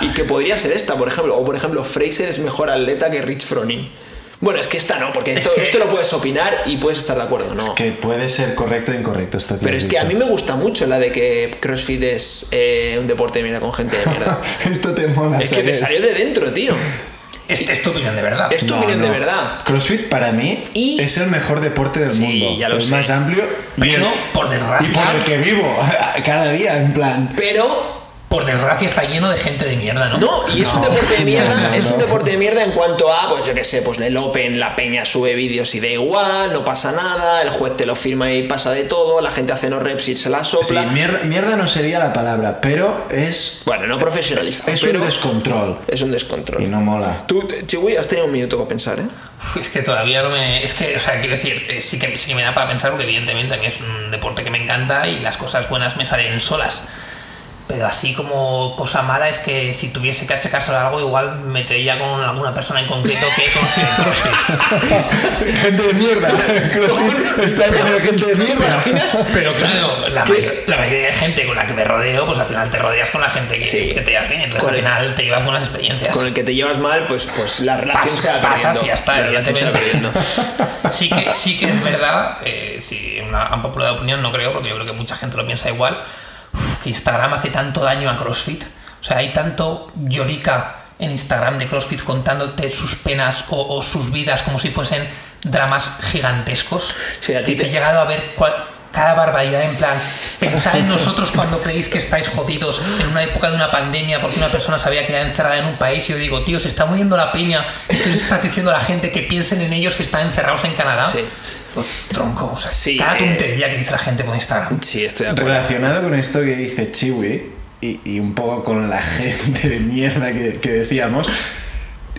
Y que podría ser esta, por ejemplo. O por ejemplo, Fraser es mejor atleta que Rich Froning. Bueno, es que esta no, porque esto, que- esto lo puedes opinar y puedes estar de acuerdo, ¿no? Que puede ser correcto e incorrecto esto que Pero es que a mí me gusta mucho la de que CrossFit es eh, un deporte de mierda con gente de mierda. Esto te mola. es que me Sagues. salió de dentro, tío. Es, es tu opinión de verdad. Es tu No, opinión de verdad. CrossFit para mí Y- es el mejor deporte del Sí, mundo. ya lo es sé. más amplio y, Pero, el- por y desgracia, por el que vivo cada día, en plan. Pero por desgracia está lleno de gente de mierda, ¿no? No, y es un deporte de mierda, no, no, es un deporte de mierda en cuanto a, pues yo qué sé, pues el Open, la peña sube vídeos y da igual, no pasa nada, el juez te lo firma y pasa de todo, la gente hace no reps y se la Sí, sopla. mierda, mierda no sería la palabra, pero es, bueno, no profesionalizado, es pero un descontrol. es un descontrol. Y no mola. Tú, Chiwi, has tenido un minuto para pensar, ¿eh? Uf, es que todavía no me. Es que, o sea, quiero decir, eh, sí que, sí que me da para pensar porque, evidentemente, a mí es un deporte que me encanta y las cosas buenas me salen solas. Pero así como cosa mala es que si tuviese que achacarse algo, igual me metería con alguna persona en concreto que he conocido en CrossFit. gente de mierda. CrossFit está lleno gente de mierda. Pero claro, la, la mayoría de gente con la que me rodeo, pues al final te rodeas con la gente que, Sí. que te llevas bien. Entonces Con al el- final te llevas buenas experiencias. Con el que te llevas mal, pues, pues la relación Pas- se va pasas y ya está, la relación se va perdiendo. Sí que, sí que es verdad, eh, sí, una unpopular opinión no creo, porque yo creo que mucha gente lo piensa igual, Instagram hace tanto daño a CrossFit. O sea, hay tanto llorica en Instagram de CrossFit contándote sus penas o, o sus vidas como si fuesen dramas gigantescos. Sí, a ti te- he llegado a ver cuál- cada barbaridad en plan, pensad en nosotros cuando creéis que estáis jodidos en una época de una pandemia porque una persona se había quedado encerrada en un país y yo digo, tío, se está muriendo la peña y tú estás diciendo a la gente que piensen en ellos que están encerrados en Canadá. Sí, Tronco, o sea, Sí, cada eh, tontería que dice la gente por Instagram. sí, estoy de acuerdo. Relacionado con esto que dice Chiwi y, y un poco con la gente de mierda que, que decíamos,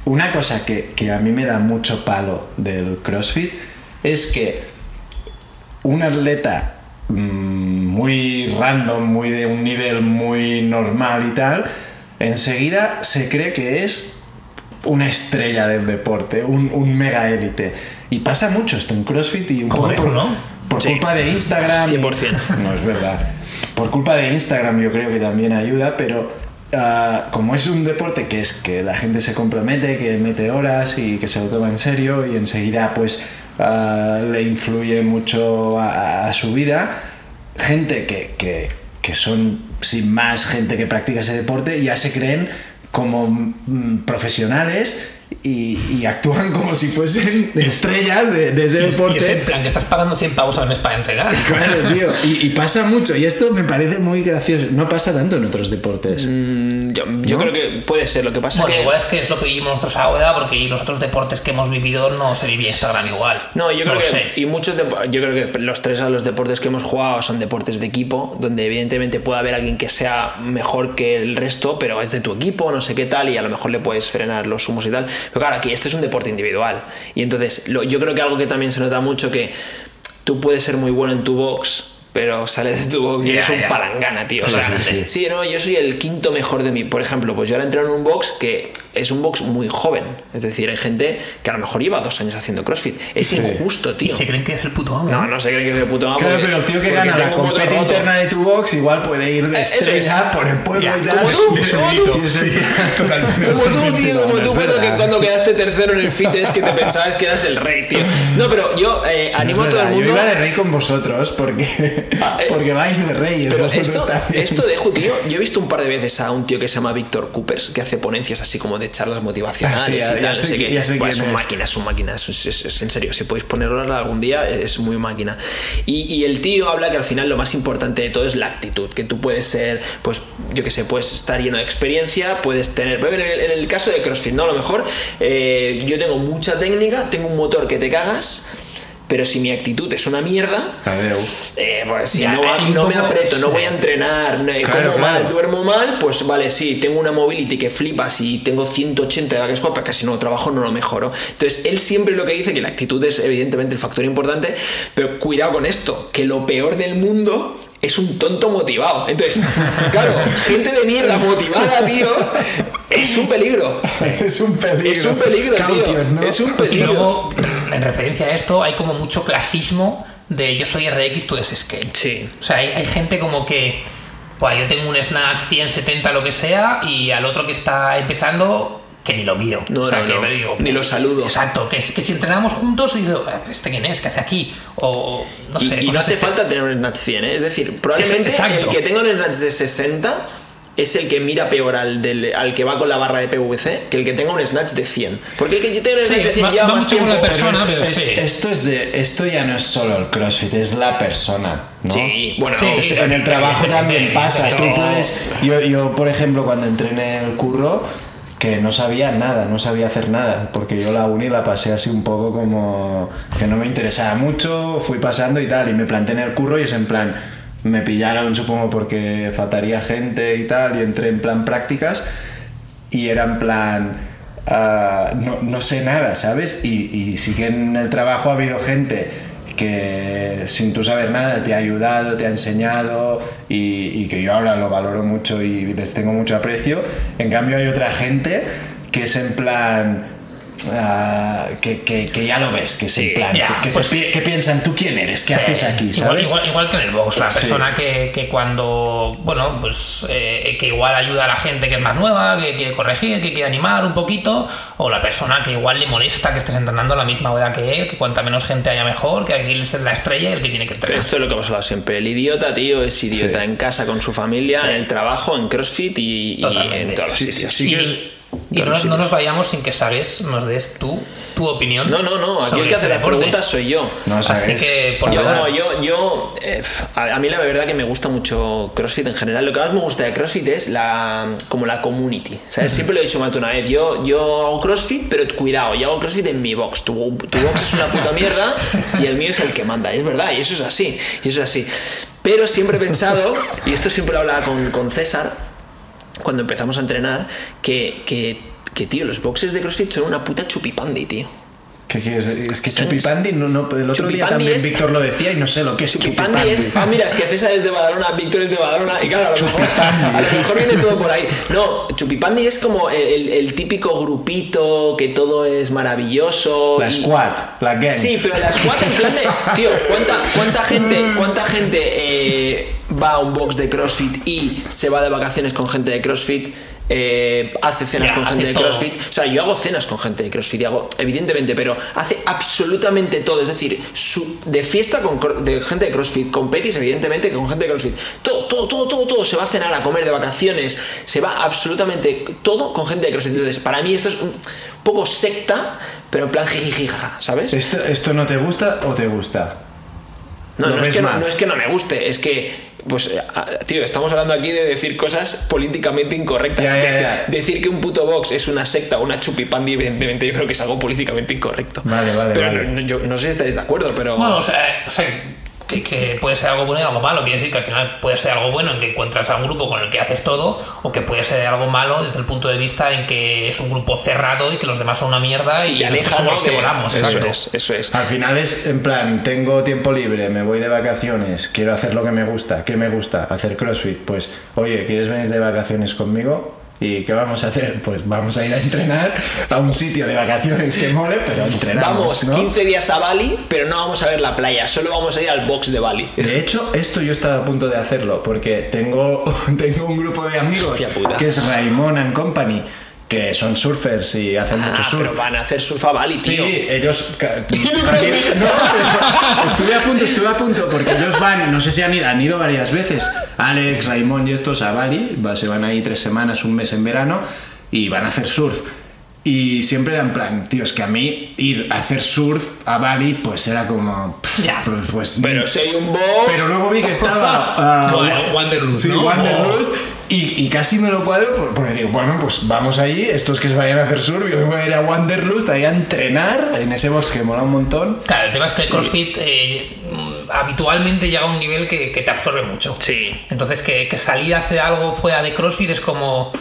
una cosa que, que a mí me da mucho palo del CrossFit es que un atleta mm, muy random, muy de un nivel muy normal y tal, enseguida se cree que es una estrella del deporte, un, un mega élite. Y pasa mucho esto en CrossFit y un Como poco por- ¿no? por Sí. culpa de Instagram. y- 100%. No, es verdad. Por culpa de Instagram yo creo que también ayuda, pero ah, como es un deporte que es que la gente se compromete, que mete horas y que se lo toma en serio y enseguida pues ah, le influye mucho a, su vida, gente que, que- que son sin más gente que practica ese deporte ya se creen como mm, profesionales y, y actúan como si fuesen estrellas de, de ese Y es deporte. en plan que estás pagando 100 pavos al mes para entrenar. Claro, tío. Y, y pasa mucho. Y esto me parece muy gracioso. No pasa tanto en otros deportes. Mm, Yo, yo ¿No? creo que puede ser. Lo que pasa Bueno, que. igual es que es lo que vivimos nosotros ahora, porque los otros deportes que hemos vivido no se vivía Instagram igual. No, yo creo que sé. y muchos depo- yo creo que los tres a los deportes que hemos jugado son deportes de equipo, donde evidentemente puede haber alguien que sea mejor que el resto, pero es de tu equipo, no sé qué tal, y a lo mejor le puedes frenar los humos y tal. Pero claro, aquí este es un deporte individual. Y entonces, yo creo que algo que también se nota mucho que tú puedes ser muy bueno en tu box. Pero sales de tu box y eres un ya. palangana, tío. Sí, o sea, sí, sí. no, yo soy el quinto mejor de mí. Por ejemplo, pues yo ahora entreno en un box que es un box muy joven. Es decir, hay gente que a lo mejor lleva dos años haciendo CrossFit. Es Sí. injusto, Y tío. se creen que es el puto amo. No, no se creen que es de puto amo. Claro, porque- pero el tío que gana la roto. interna de tu box igual puede ir de Eh, estrella es. por el pueblo y tal. como tú, Y es- como tú. y es tío, como No, tú es cuando, que verdad. cuando quedaste tercero en el fitness que te pensabas que eras el rey, tío. No, pero yo eh, animo Es a todo el mundo. Yo iba de rey con vosotros porque, porque vais de reyes. Pero esto, esto dejo, tío. Yo he visto un par de veces a un tío que se llama Víctor Coopers que hace ponencias así como de charlas motivacionales Ah, sí, y tal. sé no sé quién es un máquina, es un máquina. Es, es- es- en serio, si podéis ponerlo algún día, es muy máquina. Y, y el tío habla que al final lo más importante de todo es la actitud. Que tú puedes ser, pues, yo que sé, puedes estar lleno de experiencia, puedes tener. En el, en el caso de CrossFit, ¿no? A lo mejor eh, yo tengo mucha técnica, tengo un motor que te cagas. Pero si mi actitud es una mierda, eh, pues si Ya, no, me aprieto, no voy a entrenar, no- Claro, como mal, duermo mal, pues vale, sí, tengo una mobility que flipas y tengo 180 de back squat, pero casi no trabajo, no lo mejoro. Entonces, él siempre lo que dice, que la actitud es evidentemente el factor importante, pero cuidado con esto, que lo peor del mundo es un tonto motivado. Entonces, claro, gente de mierda motivada, tío, es un peligro. Es un peligro. Es un peligro, tío. Es un Y peligro. luego, en referencia a esto, hay como mucho clasismo de yo soy RX, tú eres skate. Sí. O sea, hay, hay gente como que, pues yo tengo un Snatch 100, 70, lo que sea, y al otro que está empezando, que ni lo miro. No, o sea, no, que no. me digo, Ni lo saludo. Exacto, que, es- que si entrenamos juntos, y digo, "Eh, ¿este quién es? ¿Qué hace aquí? O no Y- sé. y, no hace así. falta tener un snatch 100, ¿eh? es decir, probablemente exacto. el que tenga un snatch de 60 es el que mira peor al, del, al que va con la barra de PVC que el que tenga un snatch de 100. Porque el que tenga un Sí, snatch de 100 va- lleva va más tiempo. persona, Es- pero es- sí. Esto es de esto ya no es solo el CrossFit, es la persona, ¿no? Sí, bueno, Sí, Es- en el trabajo también pasa. Tú puedes. Yo, yo, por ejemplo, cuando entré en el curro, que no sabía nada, no sabía hacer nada, porque yo la uni la pasé así un poco como que no me interesaba mucho, fui pasando y tal, y me planté en el curro y es en plan. Me pillaron, supongo, porque faltaría gente y tal, y entré en plan prácticas, y era en plan. ah, no, no sé nada, ¿sabes? Y, y sí que en el trabajo ha habido gente que sin tú saber nada te ha ayudado, te ha enseñado y, que yo ahora lo valoro mucho y les tengo mucho aprecio. En cambio hay otra gente que es en plan... ah, que, que- que ya lo ves, que es en plan, ya, que, que- pues- que- que piensan, ¿tú quién eres? ¿Qué Sí. haces aquí? Igual, ¿Sabes? igual, igual que en el box, la Sí. persona que, que cuando, bueno, pues eh, que igual ayuda a la gente que es más nueva, que quiere corregir, que quiere animar un poquito, o la persona que igual le molesta que estés entrenando a la misma hora que él, que cuanta menos gente haya mejor, que aquí es la estrella y el que tiene que entrenar. Esto es lo que hemos hablado siempre. El idiota, tío, es idiota Sí. en casa con su familia, Sí. en el trabajo, en CrossFit y, en todos los Sí, sitios. sí, sí y y no, nos vayamos sin que sabes, nos des tú tu opinión. No, no, no. Aquí el que hace este las deporte. preguntas soy yo. No Así que, por yo, favor. no, yo, yo eh, a, mí la verdad que me gusta mucho CrossFit en general. Lo que más me gusta de CrossFit es la como la community. ¿sabes? Siempre lo he dicho más de una vez. Yo, yo hago CrossFit, pero cuidado, yo hago CrossFit en mi box. Tu, tu box es una puta mierda y el mío es el que manda. Es verdad, y eso es así. Y eso es así. Pero siempre he pensado, y esto siempre lo hablaba con, con César, cuando empezamos a entrenar, que, que, que, tío, los boxes de CrossFit son una puta chupipandi, tío. ¿Qué quieres? Es que Chupipandi, no, no, el otro día también es- Víctor lo decía y no sé lo que es Chupipandi Chupipandi. es. Ah, mira, es que César es de Badalona, Víctor es de Badalona, y claro, a lo mejor, a lo mejor viene todo por ahí. No, Chupipandi es como el, el típico grupito que todo es maravilloso. La y- squad, la gang. Sí, pero la squad en plan de. Tío, ¿cuánta, cuánta gente, cuánta gente eh, va a un box de CrossFit y se va de vacaciones con gente de CrossFit? Eh, hace cenas Ya, con gente de todo. CrossFit. O sea, yo hago cenas con gente de CrossFit, y hago, evidentemente, pero hace absolutamente todo. Es decir, su- de fiesta con de gente de CrossFit, con Petis, evidentemente, con gente de CrossFit. Todo, todo, todo, todo, todo. Se va a cenar, a comer de vacaciones. Se va absolutamente todo con gente de CrossFit. Entonces, para mí esto es un poco secta, pero en plan jijiji, jaja, ¿sabes? ¿Esto, ¿Esto no te gusta o te gusta? No, ¿Lo no es, que no, no es que no me guste, es que, pues, eh, tío, estamos hablando aquí de decir cosas políticamente incorrectas. Ya, ya, Decir- ya. Decir que un puto box es una secta o una chupipandi, evidentemente, yo creo que es algo políticamente incorrecto. Vale, vale, Pero vale. no- yo no sé si estaréis de acuerdo, pero. Bueno, o sea, o sea, que, que puede ser algo bueno y algo malo. Quiere decir que al final puede ser algo bueno en que encuentras a un grupo con el que haces todo, o que puede ser algo malo desde el punto de vista en que es un grupo cerrado y que los demás son una mierda y, y te nosotros aleja, somos ¿no? los que volamos. Eso exacto. es, eso es. Al final es en plan, tengo tiempo libre, me voy de vacaciones, quiero hacer lo que me gusta. ¿Qué me gusta? Hacer CrossFit. Pues, oye, ¿quieres venir de vacaciones conmigo? ¿Y qué vamos a hacer? Pues vamos a ir a entrenar a un sitio de vacaciones que mole, pero entrenamos. Vamos ¿no? 15 días a Bali, pero no vamos a ver la playa, solo vamos a ir al box de Bali. De hecho, esto yo estaba a punto de hacerlo porque tengo, tengo un grupo de amigos que es Raimon and Company, que son surfers y hacen mucho Ah, surf. pero van a hacer surf a Bali, tío. Sí, ellos. No, estuve a punto, estuve a punto, porque ellos van, no sé si han ido, han ido varias veces. Alex, Raimón y estos a Bali, se van ahí tres semanas, un mes en verano, y van a hacer surf. Y siempre era en plan, tío, es que a mí ir a hacer surf a Bali, pues era como. pff, Ya. pues, pues, Pero si hay un box. pero luego vi que estaba. Bueno, Wa- Wanderlust, Sí, ¿no? Wanderlust, Y, y casi me lo cuadro por- porque digo, bueno, pues vamos allí, estos que se vayan a hacer surf, yo me voy a ir a Wanderlust ahí a entrenar en ese bosque, mola un montón. Claro, el tema es que el CrossFit eh, habitualmente llega a un nivel que, que te absorbe mucho. Sí. Entonces, que, que salir a hacer algo fuera de CrossFit es como.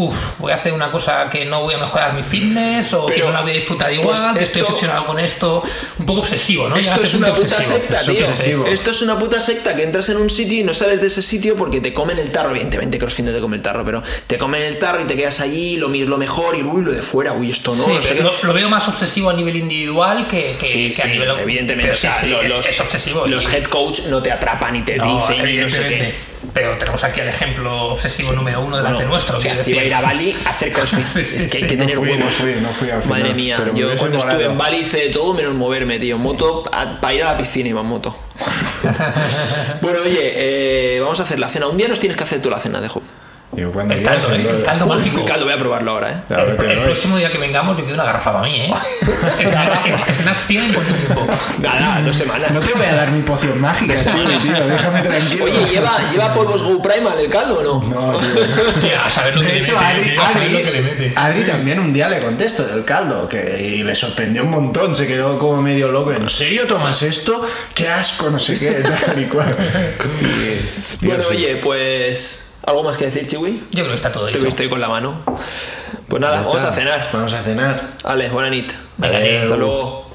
Uff, voy a hacer una cosa que no voy a mejorar mi fitness o que no la voy a disfrutar igual, pues que estoy esto- obsesionado con esto. Un poco obsesivo, ¿no? Esto es un una puta obsesivo. secta, Es tío. obsesivo. Esto es una puta secta que entras en un sitio y no sales de ese sitio porque te comen el tarro. Evidentemente, CrossFit no te come el tarro, pero te comen el tarro y te quedas allí, lo, lo mejor y uy, lo de fuera, uy, esto no. Sí, no sé lo, lo veo más obsesivo a nivel individual que, que, Sí, que a nivel. evidentemente. Pero o sí, sea, sí, lo- es, los, es obsesivo. Los y- head coach no te atrapan y te no, dicen y no sé qué. Pero tenemos aquí el ejemplo obsesivo número uno delante Bueno, nuestro. O sea, quiero si va a ir a Bali a hacer CrossFit. Sí, sí, es que hay que No tener fui, no huevos. fui, no fui al final, Madre mía, yo cuando estuve en Bali hice de todo menos moverme, tío. Moto para ir a la piscina iba en moto. bueno, oye, eh, vamos a hacer la cena. Un día nos tienes que hacer tú la cena, dejo. Digo, cuando El caldo, ¿eh? El caldo mágico. Caldo, voy a probarlo ahora, ¿eh? Claro, El, el próximo día que vengamos, yo quiero una garrafa para mí, ¿eh? Snacks Snacks 100 en cuánto tiempo. Nada, dos semanas. No te voy a dar mi poción mágica, Chini, tío, déjame tranquilo. Oye, ¿lleva, ¿lleva polvos Go Primal el caldo o no? No, tío. Hostia, a saber lo que De hecho, Adri, Adri, mete. Adri también un día le contesto del caldo que, y le sorprendió un montón, se quedó como medio loco. ¿En serio tomas esto? ¡Qué asco! No sé qué, tal y cual. Y, tío, bueno, sí. oye, pues. ¿Algo más que decir, Chiwi? Yo creo que está todo dicho. ahí con la mano. Pues nada, vamos a cenar. Vamos a cenar. Vale, buena nit. Venga. Hasta luego.